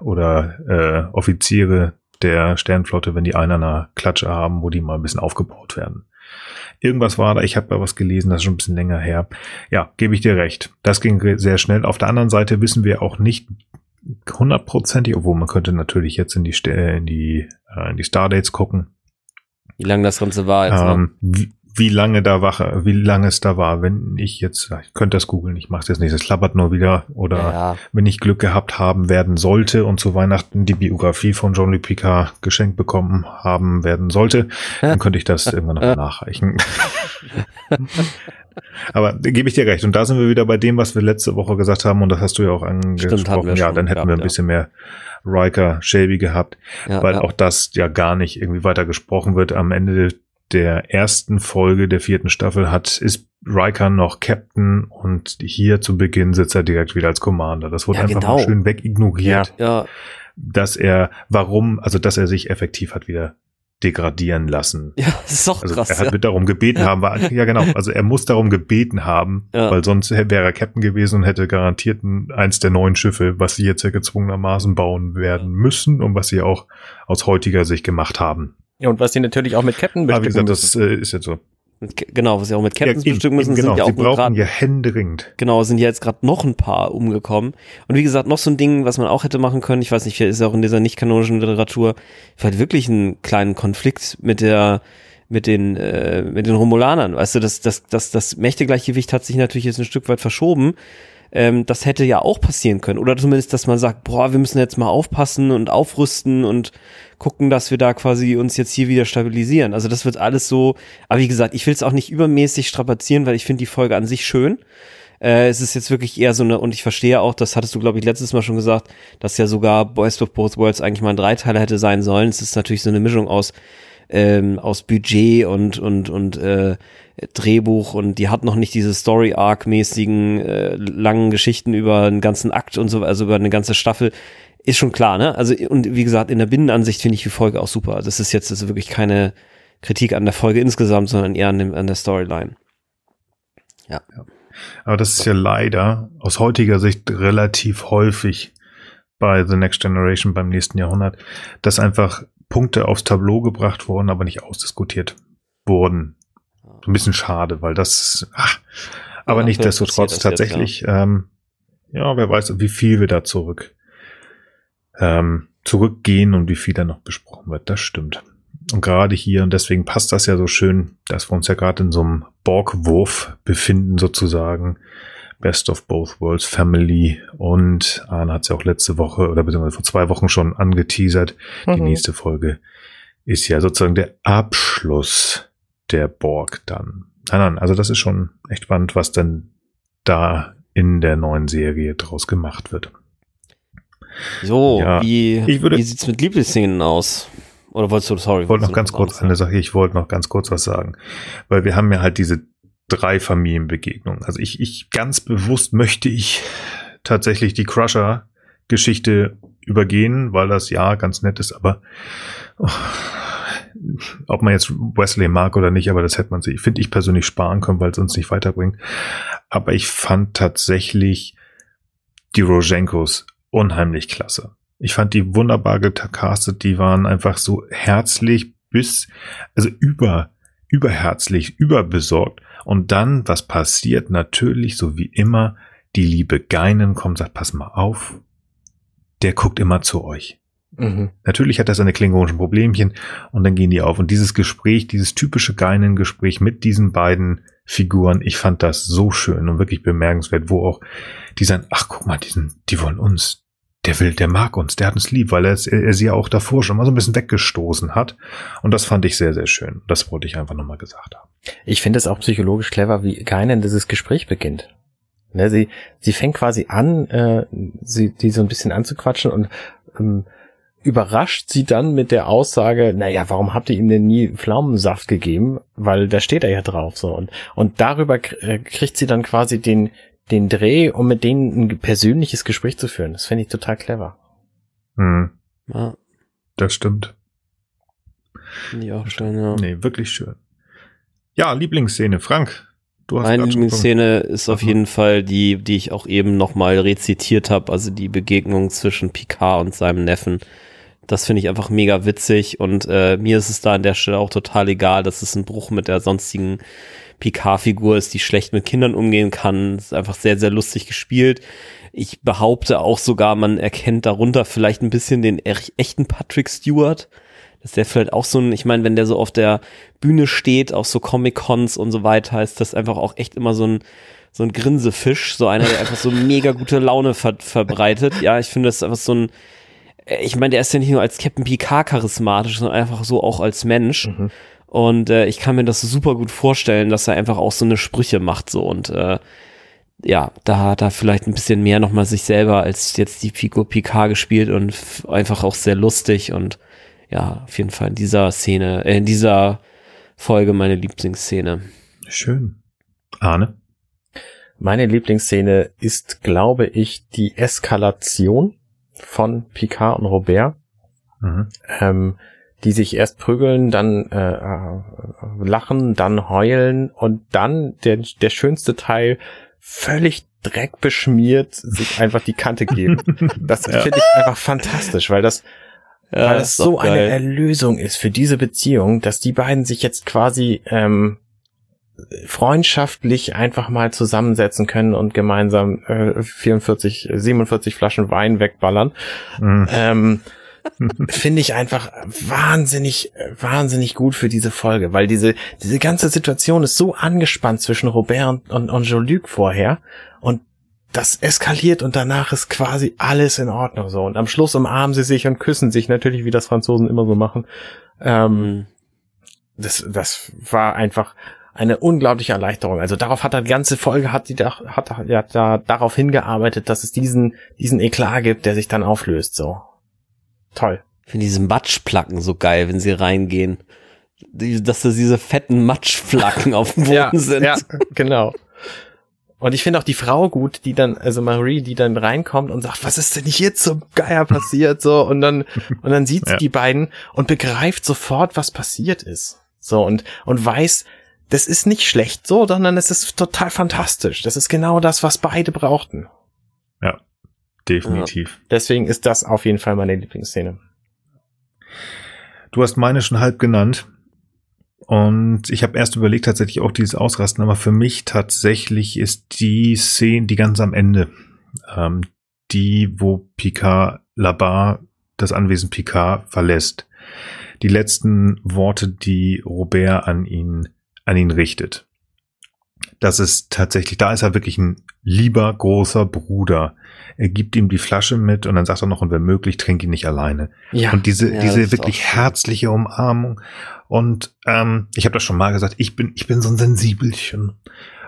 oder äh, Offiziere der Sternflotte, wenn die einen an einer Klatsche haben, wo die mal ein bisschen aufgebaut werden. Irgendwas war da, ich habe da was gelesen, das ist schon ein bisschen länger her. Ja, gebe ich dir recht. Das ging sehr schnell. Auf der anderen Seite wissen wir auch nicht hundertprozentig, obwohl man könnte natürlich jetzt in die, in die, äh, in die Stardates gucken. Wie lange das Ganze war jetzt. Ne? Ähm, wie, lange da wache, wie lange es da war. Wenn ich jetzt, ich könnte das googeln, ich mache es jetzt nicht, es klappert nur wieder. Oder ja, wenn ich Glück gehabt haben werden sollte und zu Weihnachten die Biografie von Jean-Luc Picard geschenkt bekommen haben werden sollte, dann könnte ich das irgendwann noch nachreichen. *laughs* Aber gebe ich dir recht. Und da sind wir wieder bei dem, was wir letzte Woche gesagt haben, und das hast du ja auch angesprochen. Stimmt, ja, dann hätten gehabt, wir ein bisschen ja. mehr Riker Shelby gehabt, ja, weil auch das ja gar nicht irgendwie weiter gesprochen wird. Am Ende der ersten Folge der vierten Staffel hat, ist Riker noch Captain und hier zu Beginn sitzt er direkt wieder als Commander. Das wurde ja, einfach genau. mal schön wegignoriert. Ja, ja. Dass er, warum, also dass er sich effektiv hat wieder degradieren lassen. Ja, das ist doch also krass. Er hat ja. darum gebeten haben, war, ja genau, also er muss darum gebeten haben, ja. weil sonst wäre er Captain gewesen und hätte garantiert eins der neuen Schiffe, was sie jetzt ja gezwungenermaßen bauen werden müssen und was sie auch aus heutiger Sicht gemacht haben. Ja, und was sie natürlich auch mit Captain bestücken Aber wie gesagt, das äh, ist jetzt so. Genau, was sie auch mit Captains ja, bestücken müssen, genau, sind ja auch brauchen grad, ja händeringend. Genau, sind ja jetzt gerade noch ein paar umgekommen. Und wie gesagt, noch so ein Ding, was man auch hätte machen können, ich weiß nicht, ist ja auch in dieser nicht-kanonischen Literatur, vielleicht wirklich einen kleinen Konflikt mit der mit den äh, mit den Romulanern. Weißt du, das das das das Mächtegleichgewicht hat sich natürlich jetzt ein Stück weit verschoben ähm, das hätte ja auch passieren können. Oder zumindest, dass man sagt, boah, wir müssen jetzt mal aufpassen und aufrüsten und gucken, dass wir da quasi uns jetzt hier wieder stabilisieren. Also das wird alles so, aber wie gesagt, ich will es auch nicht übermäßig strapazieren, weil ich finde die Folge an sich schön. Äh, es ist jetzt wirklich eher so eine, und ich verstehe auch, das hattest du, glaube ich, letztes Mal schon gesagt, dass ja sogar Boys of Both Worlds eigentlich mal ein Dreiteiler hätte sein sollen. Es ist natürlich so eine Mischung aus ähm, aus Budget und und und äh, Drehbuch und die hat noch nicht diese Story Arc mäßigen äh, langen Geschichten über einen ganzen Akt und so, also über eine ganze Staffel. Ist schon klar, ne? Also und wie gesagt, in der Binnenansicht finde ich die Folge auch super. Das ist jetzt also wirklich keine Kritik an der Folge insgesamt, sondern eher an, dem, an der Storyline. Ja. Aber das ist ja leider aus heutiger Sicht relativ häufig bei The Next Generation beim nächsten Jahrhundert, dass einfach Punkte aufs Tableau gebracht wurden, aber nicht ausdiskutiert wurden. So ein bisschen schade, weil das, ach, aber ja, nichtsdestotrotz tatsächlich, jetzt, ja. Ähm, ja, wer weiß, wie viel wir da zurück ähm, zurückgehen und wie viel da noch besprochen wird. Das stimmt. Und gerade hier, und deswegen passt das ja so schön, dass wir uns ja gerade in so einem Borgwurf befinden, sozusagen, Best of Both Worlds Family und Arne hat es ja auch letzte Woche oder beziehungsweise vor zwei Wochen schon angeteasert. Mhm. Die nächste Folge ist ja sozusagen der Abschluss der Borg dann. Nein, nein, also das ist schon echt spannend, was denn da in der neuen Serie draus gemacht wird. So, ja, wie, würde, wie sieht's mit Lieblingsszenen aus? Oder wolltest du, sorry. Ich wollte noch ganz kurz eine Sache, ich wollte noch ganz kurz was sagen. Weil wir haben ja halt diese drei Familienbegegnungen. Also ich, ich ganz bewusst möchte ich tatsächlich die Crusher-Geschichte übergehen, weil das ja ganz nett ist, aber oh, ob man jetzt Wesley mag oder nicht, aber das hätte man sich, finde ich persönlich sparen können, weil es uns nicht weiterbringt. Aber ich fand tatsächlich die Rojenkos unheimlich klasse. Ich fand die wunderbar gecastet, die waren einfach so herzlich bis, also über, überherzlich, überbesorgt. Und dann, was passiert? Natürlich, so wie immer, die liebe Geinen kommt, sagt, pass mal auf, der guckt immer zu euch. Mhm. Natürlich hat er seine klingonischen Problemchen und dann gehen die auf. Und dieses Gespräch, dieses typische Geinen-Gespräch mit diesen beiden Figuren, ich fand das so schön und wirklich bemerkenswert, wo auch die sagen, ach guck mal, die, sind, die wollen uns. Der will, der mag uns, der hat uns lieb, weil er, er sie ja auch davor schon mal so ein bisschen weggestoßen hat. Und das fand ich sehr, sehr schön. Das wollte ich einfach nochmal gesagt haben. Ich finde es auch psychologisch clever, wie Geinen dieses Gespräch beginnt. Ne, sie, sie fängt quasi an, äh, sie, die so ein bisschen anzuquatschen und ähm, überrascht sie dann mit der Aussage, naja, warum habt ihr ihm denn nie Pflaumensaft gegeben? Weil da steht er ja drauf so. Und, und darüber äh, kriegt sie dann quasi den, den Dreh, um mit denen ein persönliches Gespräch zu führen. Das finde ich total clever. Hm. Ja. Das stimmt. Finde ich auch schön, ja. Nee, wirklich schön. Ja, Lieblingsszene, Frank. Du hast Meine Lieblingsszene ist auf Mhm. jeden Fall die, die ich auch eben nochmal rezitiert habe, also die Begegnung zwischen Picard und seinem Neffen. Das finde ich einfach mega witzig und äh, mir ist es da an der Stelle auch total egal, dass es ein Bruch mit der sonstigen Picard-Figur ist, die schlecht mit Kindern umgehen kann. Ist einfach sehr, sehr lustig gespielt. Ich behaupte auch sogar, man erkennt darunter vielleicht ein bisschen den ech- echten Patrick Stewart. Dass der vielleicht auch so ein, ich meine, wenn der so auf der Bühne steht, auf so Comic-Cons und so weiter, ist das einfach auch echt immer so ein, so ein Grinsefisch, so einer, der einfach so mega gute Laune ver verbreitet. Ja, ich finde das ist einfach so ein, ich meine, der ist ja nicht nur als Captain Picard charismatisch, sondern einfach so auch als Mensch. Mhm. Und äh, ich kann mir das super gut vorstellen, dass er einfach auch so eine Sprüche macht so und äh, ja, da da vielleicht ein bisschen mehr nochmal sich selber als jetzt die Figur Picard gespielt und einfach auch sehr lustig und ja, auf jeden Fall in dieser Szene, äh, in dieser Folge meine Lieblingsszene. Schön. Arne? Meine Lieblingsszene ist, glaube ich, die Eskalation von Picard und Robert, Mhm. ähm, die sich erst prügeln, dann äh, äh, lachen, dann heulen und dann der, der schönste Teil völlig dreckbeschmiert sich einfach die Kante geben. *laughs* Das Ja. finde ich einfach fantastisch, weil das weil das so doch eine geil. Erlösung ist für diese Beziehung, dass die beiden sich jetzt quasi ähm, freundschaftlich einfach mal zusammensetzen können und gemeinsam äh, 44, 47 Flaschen Wein wegballern. Mhm. Ähm, *laughs* Finde ich einfach wahnsinnig, wahnsinnig gut für diese Folge, weil diese, diese ganze Situation ist so angespannt zwischen Robert und, und, und Jean-Luc vorher und das eskaliert und danach ist quasi alles in Ordnung so. Und am Schluss umarmen sie sich und küssen sich natürlich, wie das Franzosen immer so machen. Ähm, Mhm. das, das war einfach eine unglaubliche Erleichterung. Also darauf hat er die ganze Folge hat die da, hat, er- ja, da darauf hingearbeitet, dass es diesen diesen Eklat gibt, der sich dann auflöst. So toll. Ich finde diese Matschplacken so geil, wenn sie reingehen. Die, dass da diese fetten Matschflacken auf dem *laughs* Boden sind. ja, genau. Und ich finde auch die Frau gut, die dann, also Marie, die dann reinkommt und sagt, was ist denn hier zum Geier passiert, so, und dann, und dann sieht sie *laughs* Ja. die beiden und begreift sofort, was passiert ist. So, und, und weiß, das ist nicht schlecht so, sondern es ist total fantastisch. Das ist genau das, was beide brauchten. Definitiv. Deswegen ist das auf jeden Fall meine Lieblingsszene. Du hast meine schon halb genannt. Und ich habe erst überlegt, tatsächlich auch dieses Ausrasten, aber für mich tatsächlich ist die Szene, die ganz am Ende, ähm, die, wo Picard Labar das Anwesen Picard verlässt. Die letzten Worte, die Robert an ihn, an ihn richtet. Das ist tatsächlich, da ist er wirklich ein lieber großer Bruder. Er gibt ihm die Flasche mit und dann sagt er noch, und wenn möglich, trink ihn nicht alleine. Ja. Und diese, Ja, diese wirklich herzliche Umarmung. Und ähm, ich habe das schon mal gesagt, ich bin, ich bin so ein Sensibelchen.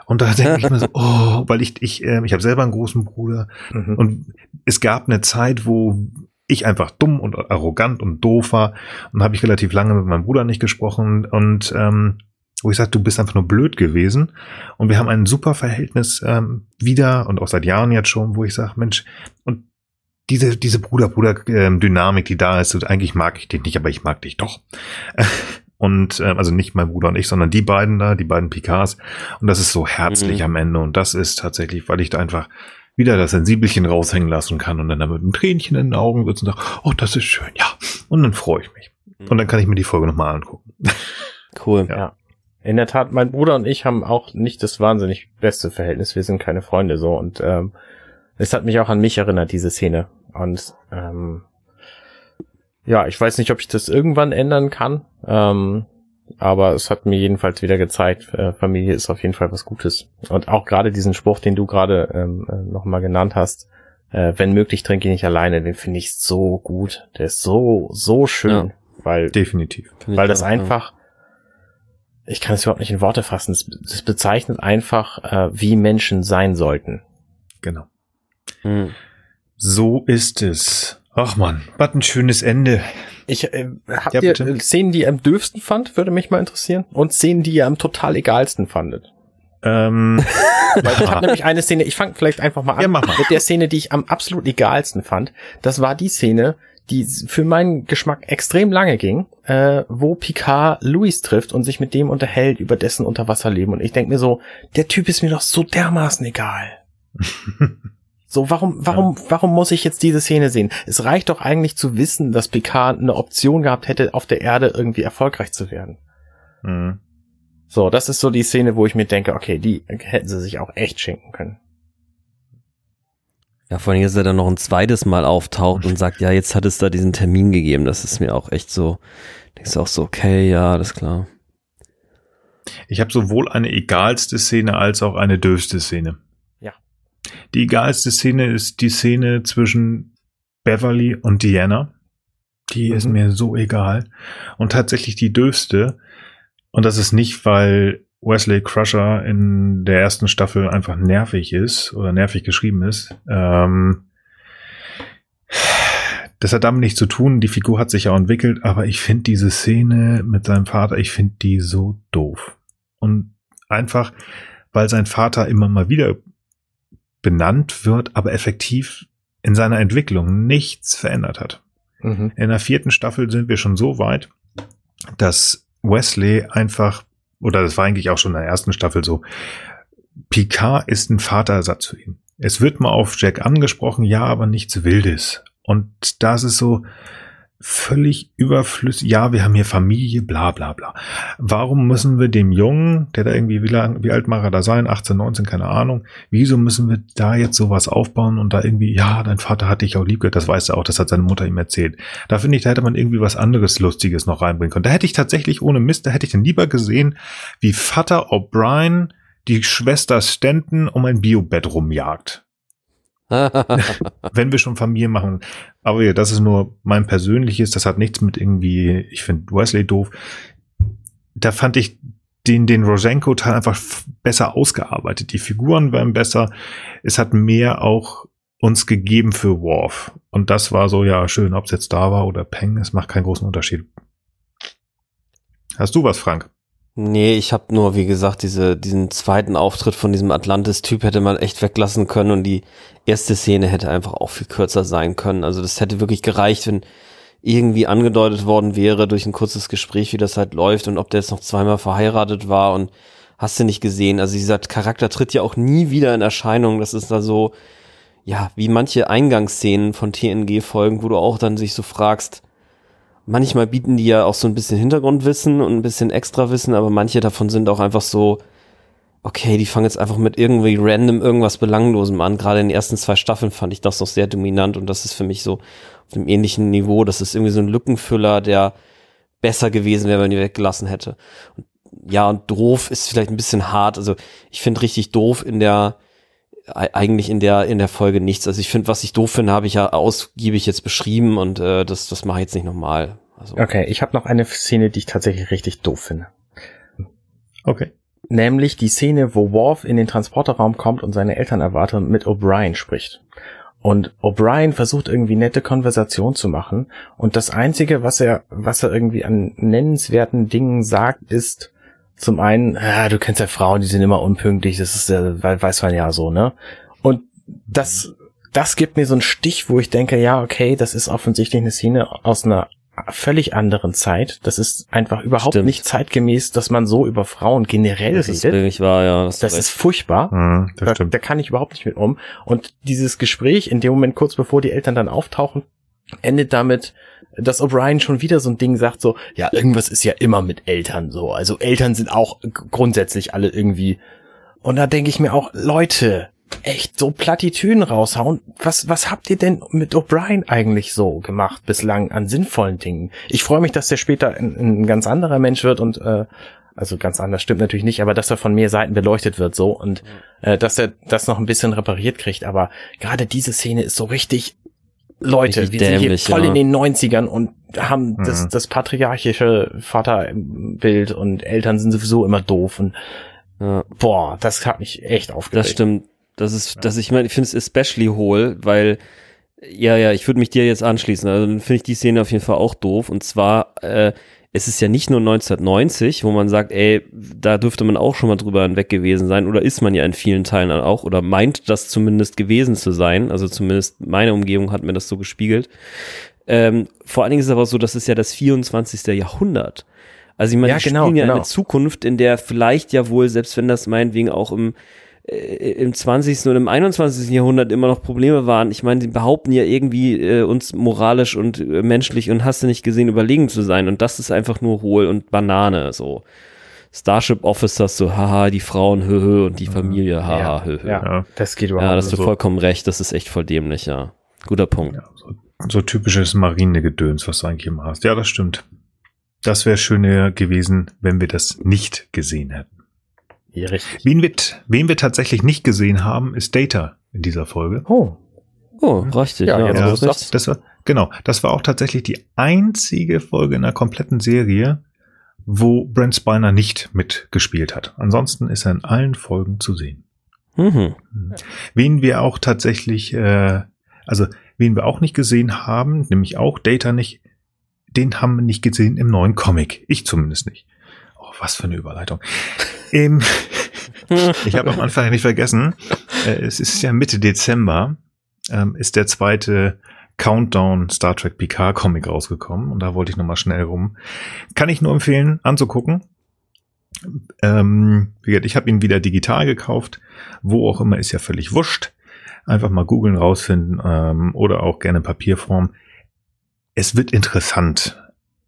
Und da denke ich mir so, *laughs* oh, weil ich, ich, äh, ich habe selber einen großen Bruder. Mhm. Und es gab eine Zeit, wo ich einfach dumm und arrogant und doof war. Und habe ich relativ lange mit meinem Bruder nicht gesprochen. Und ähm, wo ich sagte, du bist einfach nur blöd gewesen. Und wir haben ein super Verhältnis ähm, wieder und auch seit Jahren jetzt schon, wo ich sage, Mensch, und diese, diese Bruder-Bruder-Dynamik, die da ist, und eigentlich mag ich dich nicht, aber ich mag dich doch. *laughs* Und ähm, also nicht mein Bruder und ich, sondern die beiden da, die beiden Picards. Und das ist so herzlich Mhm. am Ende. Und das ist tatsächlich, weil ich da einfach wieder das Sensibelchen raushängen lassen kann und dann da mit einem Tränchen in den Augen sitze und sage, oh, das ist schön, ja. Und dann freue ich mich. Und dann kann ich mir die Folge nochmal angucken. Cool. *laughs* Ja. Ja. In der Tat, mein Bruder und ich haben auch nicht das wahnsinnig beste Verhältnis. Wir sind keine Freunde so und ähm, es hat mich auch an mich erinnert, diese Szene. Und ähm, ja, ich weiß nicht, ob ich das irgendwann ändern kann, ähm, aber es hat mir jedenfalls wieder gezeigt, äh, Familie ist auf jeden Fall was Gutes. Und auch gerade diesen Spruch, den du gerade ähm, äh, nochmal genannt hast, äh, wenn möglich, trinke ich nicht alleine, den finde ich so gut. Der ist so, so schön, weil Definitiv. Weil das einfach, ich kann es überhaupt nicht in Worte fassen, es, es bezeichnet einfach, äh, wie Menschen sein sollten. Genau. Mhm. So ist es. Ach man, was ein schönes Ende. Ich, äh, habt Ja, ihr bitte. äh, Szenen, die ihr am dürfsten fand, würde mich mal interessieren. Und Szenen, die ihr am total egalsten fandet. Ähm, *laughs* Weil ich habe nämlich eine Szene, ich fange vielleicht einfach mal an Ja, mach mal. mit der Szene, die ich am absolut egalsten fand. Das war die Szene, die für meinen Geschmack extrem lange ging, äh, wo Picard Louis trifft und sich mit dem unterhält über dessen Unterwasserleben. Und ich denke mir so, der Typ ist mir doch so dermaßen egal. *laughs* so, warum, warum, warum muss ich jetzt diese Szene sehen? Es reicht doch eigentlich zu wissen, dass Picard eine Option gehabt hätte, auf der Erde irgendwie erfolgreich zu werden. Mhm. So, das ist so die Szene, wo ich mir denke, okay, die hätten sie sich auch echt schenken können. Ja, vor allem, dass er dann noch ein zweites Mal auftaucht und sagt, ja, jetzt hat es da diesen Termin gegeben. Das ist mir auch echt so, denkst du auch so, okay, ja, das ist klar. Ich habe sowohl eine egalste Szene als auch eine döfste Szene. Ja. Die egalste Szene ist die Szene zwischen Beverly und Diana. Die mhm. ist mir so egal. Und tatsächlich die döfste und das ist nicht, weil Wesley Crusher in der ersten Staffel einfach nervig ist oder nervig geschrieben ist. Ähm, das hat damit nichts zu tun. Die Figur hat sich ja entwickelt, aber ich finde diese Szene mit seinem Vater, ich finde die so doof. Und einfach, weil sein Vater immer mal wieder benannt wird, aber effektiv in seiner Entwicklung nichts verändert hat. Mhm. In der vierten Staffel sind wir schon so weit, dass Wesley einfach, oder das war eigentlich auch schon in der ersten Staffel so, Picard ist ein Vaterersatz für ihn. Es wird mal auf Jack angesprochen, ja, aber nichts Wildes. Und das ist so, völlig überflüssig. Ja, wir haben hier Familie, bla bla bla. Warum müssen wir dem Jungen, der da irgendwie, wie, lang, wie alt mag er da sein, 18, 19, keine Ahnung, wieso müssen wir da jetzt sowas aufbauen und da irgendwie, ja, dein Vater hat dich auch lieb gehört, das weiß er auch, das hat seine Mutter ihm erzählt. Da finde ich, da hätte man irgendwie was anderes Lustiges noch reinbringen können. Da hätte ich tatsächlich ohne Mist, da hätte ich dann lieber gesehen, wie Vater O'Brien die Schwester Stanton um ein Biobett rumjagt. Wenn wir schon Familie machen. Aber ja, das ist nur mein persönliches, das hat nichts mit irgendwie, ich finde Wesley doof. Da fand ich den, den Rosenko-Teil einfach besser ausgearbeitet. Die Figuren waren besser. Es hat mehr auch uns gegeben für Worf. Und das war so, ja, schön, ob es jetzt da war oder Peng, es macht keinen großen Unterschied. Hast du was, Frank? Nee, ich habe nur, wie gesagt, diese, diesen zweiten Auftritt von diesem Atlantis-Typ hätte man echt weglassen können und die erste Szene hätte einfach auch viel kürzer sein können. Also das hätte wirklich gereicht, wenn irgendwie angedeutet worden wäre durch ein kurzes Gespräch, wie das halt läuft und ob der jetzt noch zweimal verheiratet war und hast du nicht gesehen. Also dieser Charakter tritt ja auch nie wieder in Erscheinung. Das ist da so, ja, wie manche Eingangsszenen von TNG-Folgen, wo du auch dann sich so fragst, manchmal bieten die ja auch so ein bisschen Hintergrundwissen und ein bisschen Extrawissen, aber manche davon sind auch einfach so, okay, die fangen jetzt einfach mit irgendwie random irgendwas Belanglosem an. Gerade in den ersten zwei Staffeln fand ich das noch sehr dominant und das ist für mich so auf einem ähnlichen Niveau. Das ist irgendwie so ein Lückenfüller, der besser gewesen wäre, wenn die weggelassen hätte. Und ja, und doof ist vielleicht ein bisschen hart. Also ich finde richtig doof in der eigentlich in der in der Folge nichts. Also ich finde, was ich doof finde, habe ich ja ausgiebig jetzt beschrieben und äh, das das mache ich jetzt nicht nochmal. Also. Okay, ich habe noch eine Szene, die ich tatsächlich richtig doof finde. Okay. Nämlich die Szene, wo Worf in den Transporterraum kommt und seine Eltern erwartet und mit O'Brien spricht. Und O'Brien versucht irgendwie nette Konversation zu machen. Und das einzige, was er, was er irgendwie an nennenswerten Dingen sagt, ist, zum einen, ah, du kennst ja Frauen, die sind immer unpünktlich, das ist, äh, weiß man ja so, ne? Und das, das gibt mir so einen Stich, wo ich denke, ja, okay, das ist offensichtlich eine Szene aus einer völlig anderen Zeit. Das ist einfach überhaupt Stimmt. nicht zeitgemäß, dass man so über Frauen generell das redet. Ist wahr, ja, das, das ist furchtbar. Mhm, das da, da kann ich überhaupt nicht mit um. Und dieses Gespräch, in dem Moment kurz bevor die Eltern dann auftauchen, endet damit, dass O'Brien schon wieder so ein Ding sagt, so, ja, irgendwas ist ja immer mit Eltern so. Also Eltern sind auch grundsätzlich alle irgendwie. Und da denke ich mir auch, Leute, echt so Plattitüden raushauen. Was, was habt ihr denn mit O'Brien eigentlich so gemacht bislang an sinnvollen Dingen? Ich freue mich, dass der später ein, ein, ganz anderer Mensch wird und äh, also ganz anders stimmt natürlich nicht, aber dass er von mehr Seiten beleuchtet wird so und äh, dass er das noch ein bisschen repariert kriegt. Aber gerade diese Szene ist so richtig Leute, wir sind hier voll ja. in den 90ern und haben mhm. das, das patriarchische Vaterbild und Eltern sind sowieso immer doof und ja. boah, das hat mich echt aufgeregt. Das stimmt. Das ist, das ich meine, ich finde es especially hohl, weil ja, ja, ich würde mich dir jetzt anschließen. Also dann finde ich die Szene auf jeden Fall auch doof. Und zwar äh, es ist ja nicht nur 1990, wo man sagt, ey, da dürfte man auch schon mal drüber hinweg gewesen sein, oder ist man ja in vielen Teilen auch, oder meint das zumindest gewesen zu sein. Also zumindest meine Umgebung hat mir das so gespiegelt. Ähm, vor allen Dingen ist es aber so, das ist ja das 24. Jahrhundert. Also ich meine, Ja, die genau, spielen ja genau. eine Zukunft, in der vielleicht ja wohl, selbst wenn das meinetwegen auch im, im 20. und im 21. Jahrhundert immer noch Probleme waren. Ich meine, sie behaupten ja irgendwie, äh, uns moralisch und äh, menschlich und hast du nicht gesehen, überlegen zu sein. Und das ist einfach nur hohl und Banane, so. Starship Officers, so, haha, die Frauen, höhö, und die Familie, haha, höhö. ja, Ja. das geht überhaupt Ja, das hast du vollkommen recht. Das ist echt voll dämlich, ja. Guter Punkt. Ja, so, so typisches Marinegedöns, was du eigentlich immer hast. Ja, das stimmt. Das wäre schöner gewesen, wenn wir das nicht gesehen hätten. Ja, richtig. Wen wir, wen wir tatsächlich nicht gesehen haben, ist Data in dieser Folge. Oh, Oh, richtig. Ja, Ja, du's recht. sagst. Das war, genau, das war auch tatsächlich die einzige Folge in der kompletten Serie, wo Brent Spiner nicht mitgespielt hat. Ansonsten ist er in allen Folgen zu sehen. Mhm. Wen wir auch tatsächlich, äh, also wen wir auch nicht gesehen haben, nämlich auch Data nicht, den haben wir nicht gesehen im neuen Comic. Ich zumindest nicht. Oh, was für eine Überleitung. Ähm, *laughs* ich habe am Anfang nicht vergessen, äh, es ist ja Mitte Dezember, ähm, ist der zweite Countdown Star Trek Picard Comic rausgekommen und da wollte ich nochmal schnell rum. Kann ich nur empfehlen, anzugucken. Ähm, ich habe ihn wieder digital gekauft. Wo auch immer, ist ja völlig wurscht. Einfach mal googeln, rausfinden ähm, oder auch gerne Papierform. Es wird interessant.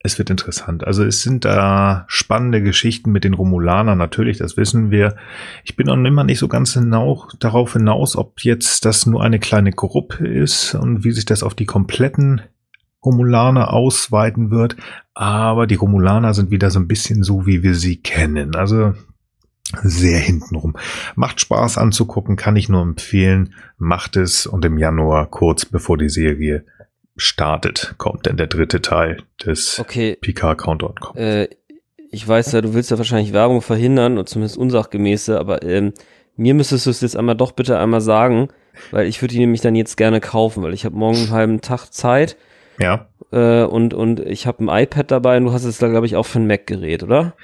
Es wird interessant. Also es sind da spannende Geschichten mit den Romulanern, natürlich, das wissen wir. Ich bin noch immer nicht so ganz genau darauf hinaus, ob jetzt das nur eine kleine Gruppe ist und wie sich das auf die kompletten Romulaner ausweiten wird. Aber die Romulaner sind wieder so ein bisschen so, wie wir sie kennen. Also sehr hintenrum. Macht Spaß anzugucken, kann ich nur empfehlen. Macht es und im Januar, kurz bevor die Serie startet, kommt dann der dritte Teil des Okay, Picard Countdown. kommt. äh, ich weiß ja, du willst ja wahrscheinlich Werbung verhindern und zumindest unsachgemäße, aber ähm, mir müsstest du es jetzt einmal doch bitte einmal sagen, weil ich würde die nämlich dann jetzt gerne kaufen, weil ich habe morgen einen halben Tag Zeit Ja, äh, und, und ich habe ein iPad dabei und du hast es da, glaube ich, auch für ein Mac-Gerät, oder?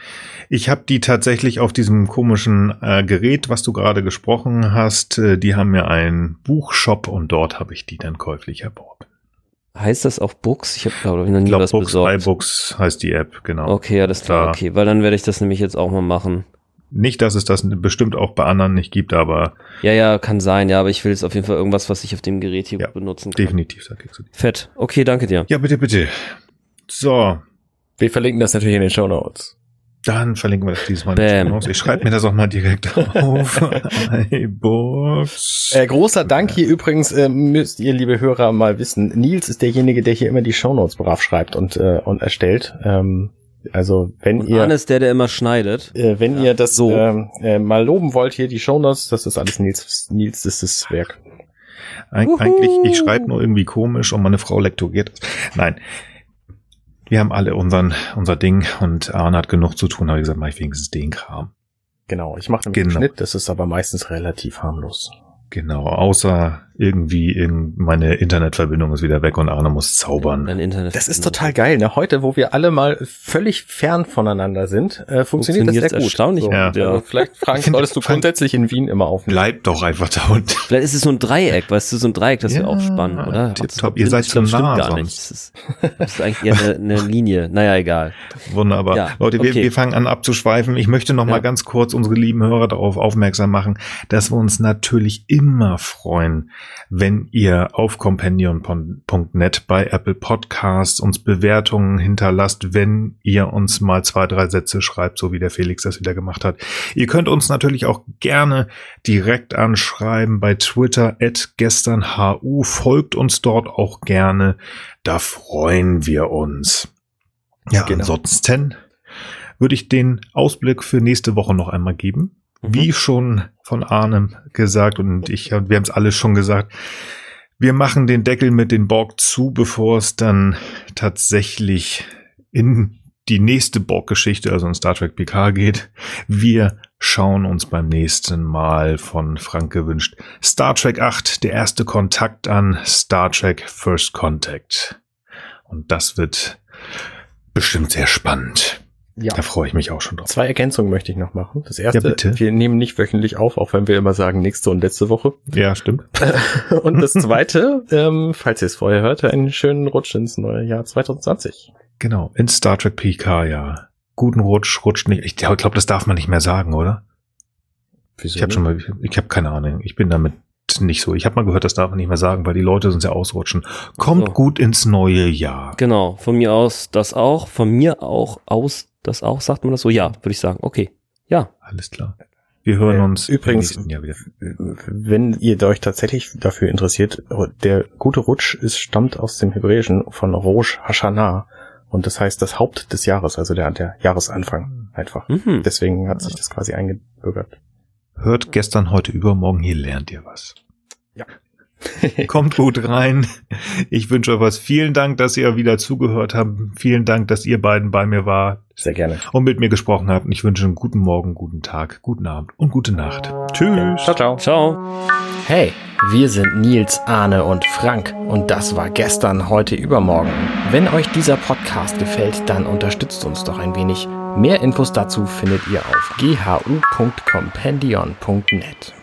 ich habe die tatsächlich auf diesem komischen äh, Gerät, was du gerade gesprochen hast. Äh, die haben mir einen Buchshop und dort habe ich die dann käuflich erworben. Heißt das auch Books? Ich habe, glaube ich, noch Ich nie glaube, was Books, besorgt. iBooks heißt die App, genau. Okay, ja, das klar, Da- okay, weil dann werde ich das nämlich jetzt auch mal machen. Nicht, dass es das bestimmt auch bei anderen nicht gibt, aber Ja, ja, kann sein, ja, aber ich will jetzt auf jeden Fall irgendwas, was ich auf dem Gerät hier Ja, benutzen kann. definitiv, da kriegst du die. Fett. Okay, danke dir. Ja, bitte, bitte. So, wir verlinken das natürlich in den Show Notes. Dann verlinken wir das diesmal Bam. nicht. Ich schreibe mir das auch mal direkt *laughs* auf. iBooks. Äh, großer Dank hier übrigens, äh, müsst ihr, liebe Hörer, mal wissen. Nils ist derjenige, der hier immer die Shownotes brav schreibt und, äh, und erstellt. Ähm, also wenn Und ihr Arne ist der, der immer schneidet. äh, wenn Ja, ihr das so. ähm, äh, mal loben wollt, hier die Shownotes, das ist alles Nils, Nils ist das Werk. Eig Wuhu. eigentlich, ich schreibe nur irgendwie komisch und meine Frau lektoriert es. Nein. Wir haben alle unseren, unser Ding und Arne hat genug zu tun, habe ich gesagt, mach ich wenigstens den Kram. Genau, ich mache nämlich Genau. einen Schnitt, das ist aber meistens relativ harmlos. Genau, außer irgendwie in meine Internetverbindung ist wieder weg und Arne muss zaubern. Das ist total geil, ne? Heute, wo wir alle mal völlig fern voneinander sind, äh, funktioniert das Funktioniert's sehr gut. erstaunlich so, gut, ja. Also vielleicht *laughs* find- solltest du grundsätzlich in Wien immer aufnehmen. Bleib doch einfach da unten. Vielleicht ist es so ein Dreieck, weißt du, so ein Dreieck, das wäre Ja, auch spannend, oder? tipptopp. Ihr seid zu stimmt nah gar sonst. nicht. Das ist, das ist eigentlich eher eine, eine Linie. Naja, egal. Wunderbar. Ja, Leute, wir, okay. wir fangen an abzuschweifen. Ich möchte noch Ja. mal ganz kurz unsere lieben Hörer darauf aufmerksam machen, dass wir uns natürlich immer freuen, wenn ihr auf companion.net bei Apple Podcasts uns Bewertungen hinterlasst, wenn ihr uns mal zwei, drei Sätze schreibt, so wie der Felix das wieder gemacht hat. Ihr könnt uns natürlich auch gerne direkt anschreiben bei Twitter at gesternhu. Folgt uns dort auch gerne. Da freuen wir uns. Ja, Genau. ansonsten würde ich den Ausblick für nächste Woche noch einmal geben. Mhm. Wie schon von Arnem gesagt und ich, wir haben es alle schon gesagt, wir machen den Deckel mit den Borg zu, bevor es dann tatsächlich in die nächste Borg-Geschichte, also in Star Trek PK geht. Wir schauen uns beim nächsten Mal von Frank gewünscht Star Trek 8, der erste Kontakt an Star Trek First Contact. Und das wird bestimmt sehr spannend. Ja. Da freue ich mich auch schon drauf. Zwei Ergänzungen möchte ich noch machen. Das erste, Ja, bitte. wir nehmen nicht wöchentlich auf, auch wenn wir immer sagen nächste und letzte Woche. Ja, stimmt. *laughs* Und das *laughs* zweite, ähm, falls ihr es vorher hört, einen schönen Rutsch ins neue Jahr 2020. Genau. In Star Trek PK, ja. Guten Rutsch, rutscht nicht. Ich glaube, das darf man nicht mehr sagen, oder? Wieso Ich habe schon mal, ich habe keine Ahnung. Ich bin damit nicht so. Ich habe mal gehört, das darf man nicht mehr sagen, weil die Leute sonst ja ausrutschen. Kommt so. gut ins neue Jahr. Genau, von mir aus das auch, von mir auch aus das auch, sagt man das so? Ja, würde ich sagen. Okay. Ja. Alles klar. Wir hören Äh, uns übrigens- im nächsten Jahr wieder. Wenn ihr euch tatsächlich dafür interessiert, der gute Rutsch ist, stammt aus dem Hebräischen von Rosh Hashanah. Und das heißt das Haupt des Jahres, also der, der Jahresanfang einfach. Mhm. Deswegen hat sich das quasi eingebürgert. Hört gestern, heute, übermorgen, hier lernt ihr was. Ja. *laughs* Kommt gut rein. Ich wünsche euch was. Vielen Dank, dass ihr wieder zugehört habt. Vielen Dank, dass ihr beiden bei mir war Sehr gerne. und mit mir gesprochen habt. Und ich wünsche einen guten Morgen, guten Tag, guten Abend und gute Nacht. Tschüss. Ciao, ciao. Ciao. Hey, wir sind Nils, Arne und Frank und das war gestern, heute, übermorgen. Wenn euch dieser Podcast gefällt, dann unterstützt uns doch ein wenig. Mehr Infos dazu findet ihr auf ghu.compendion.net.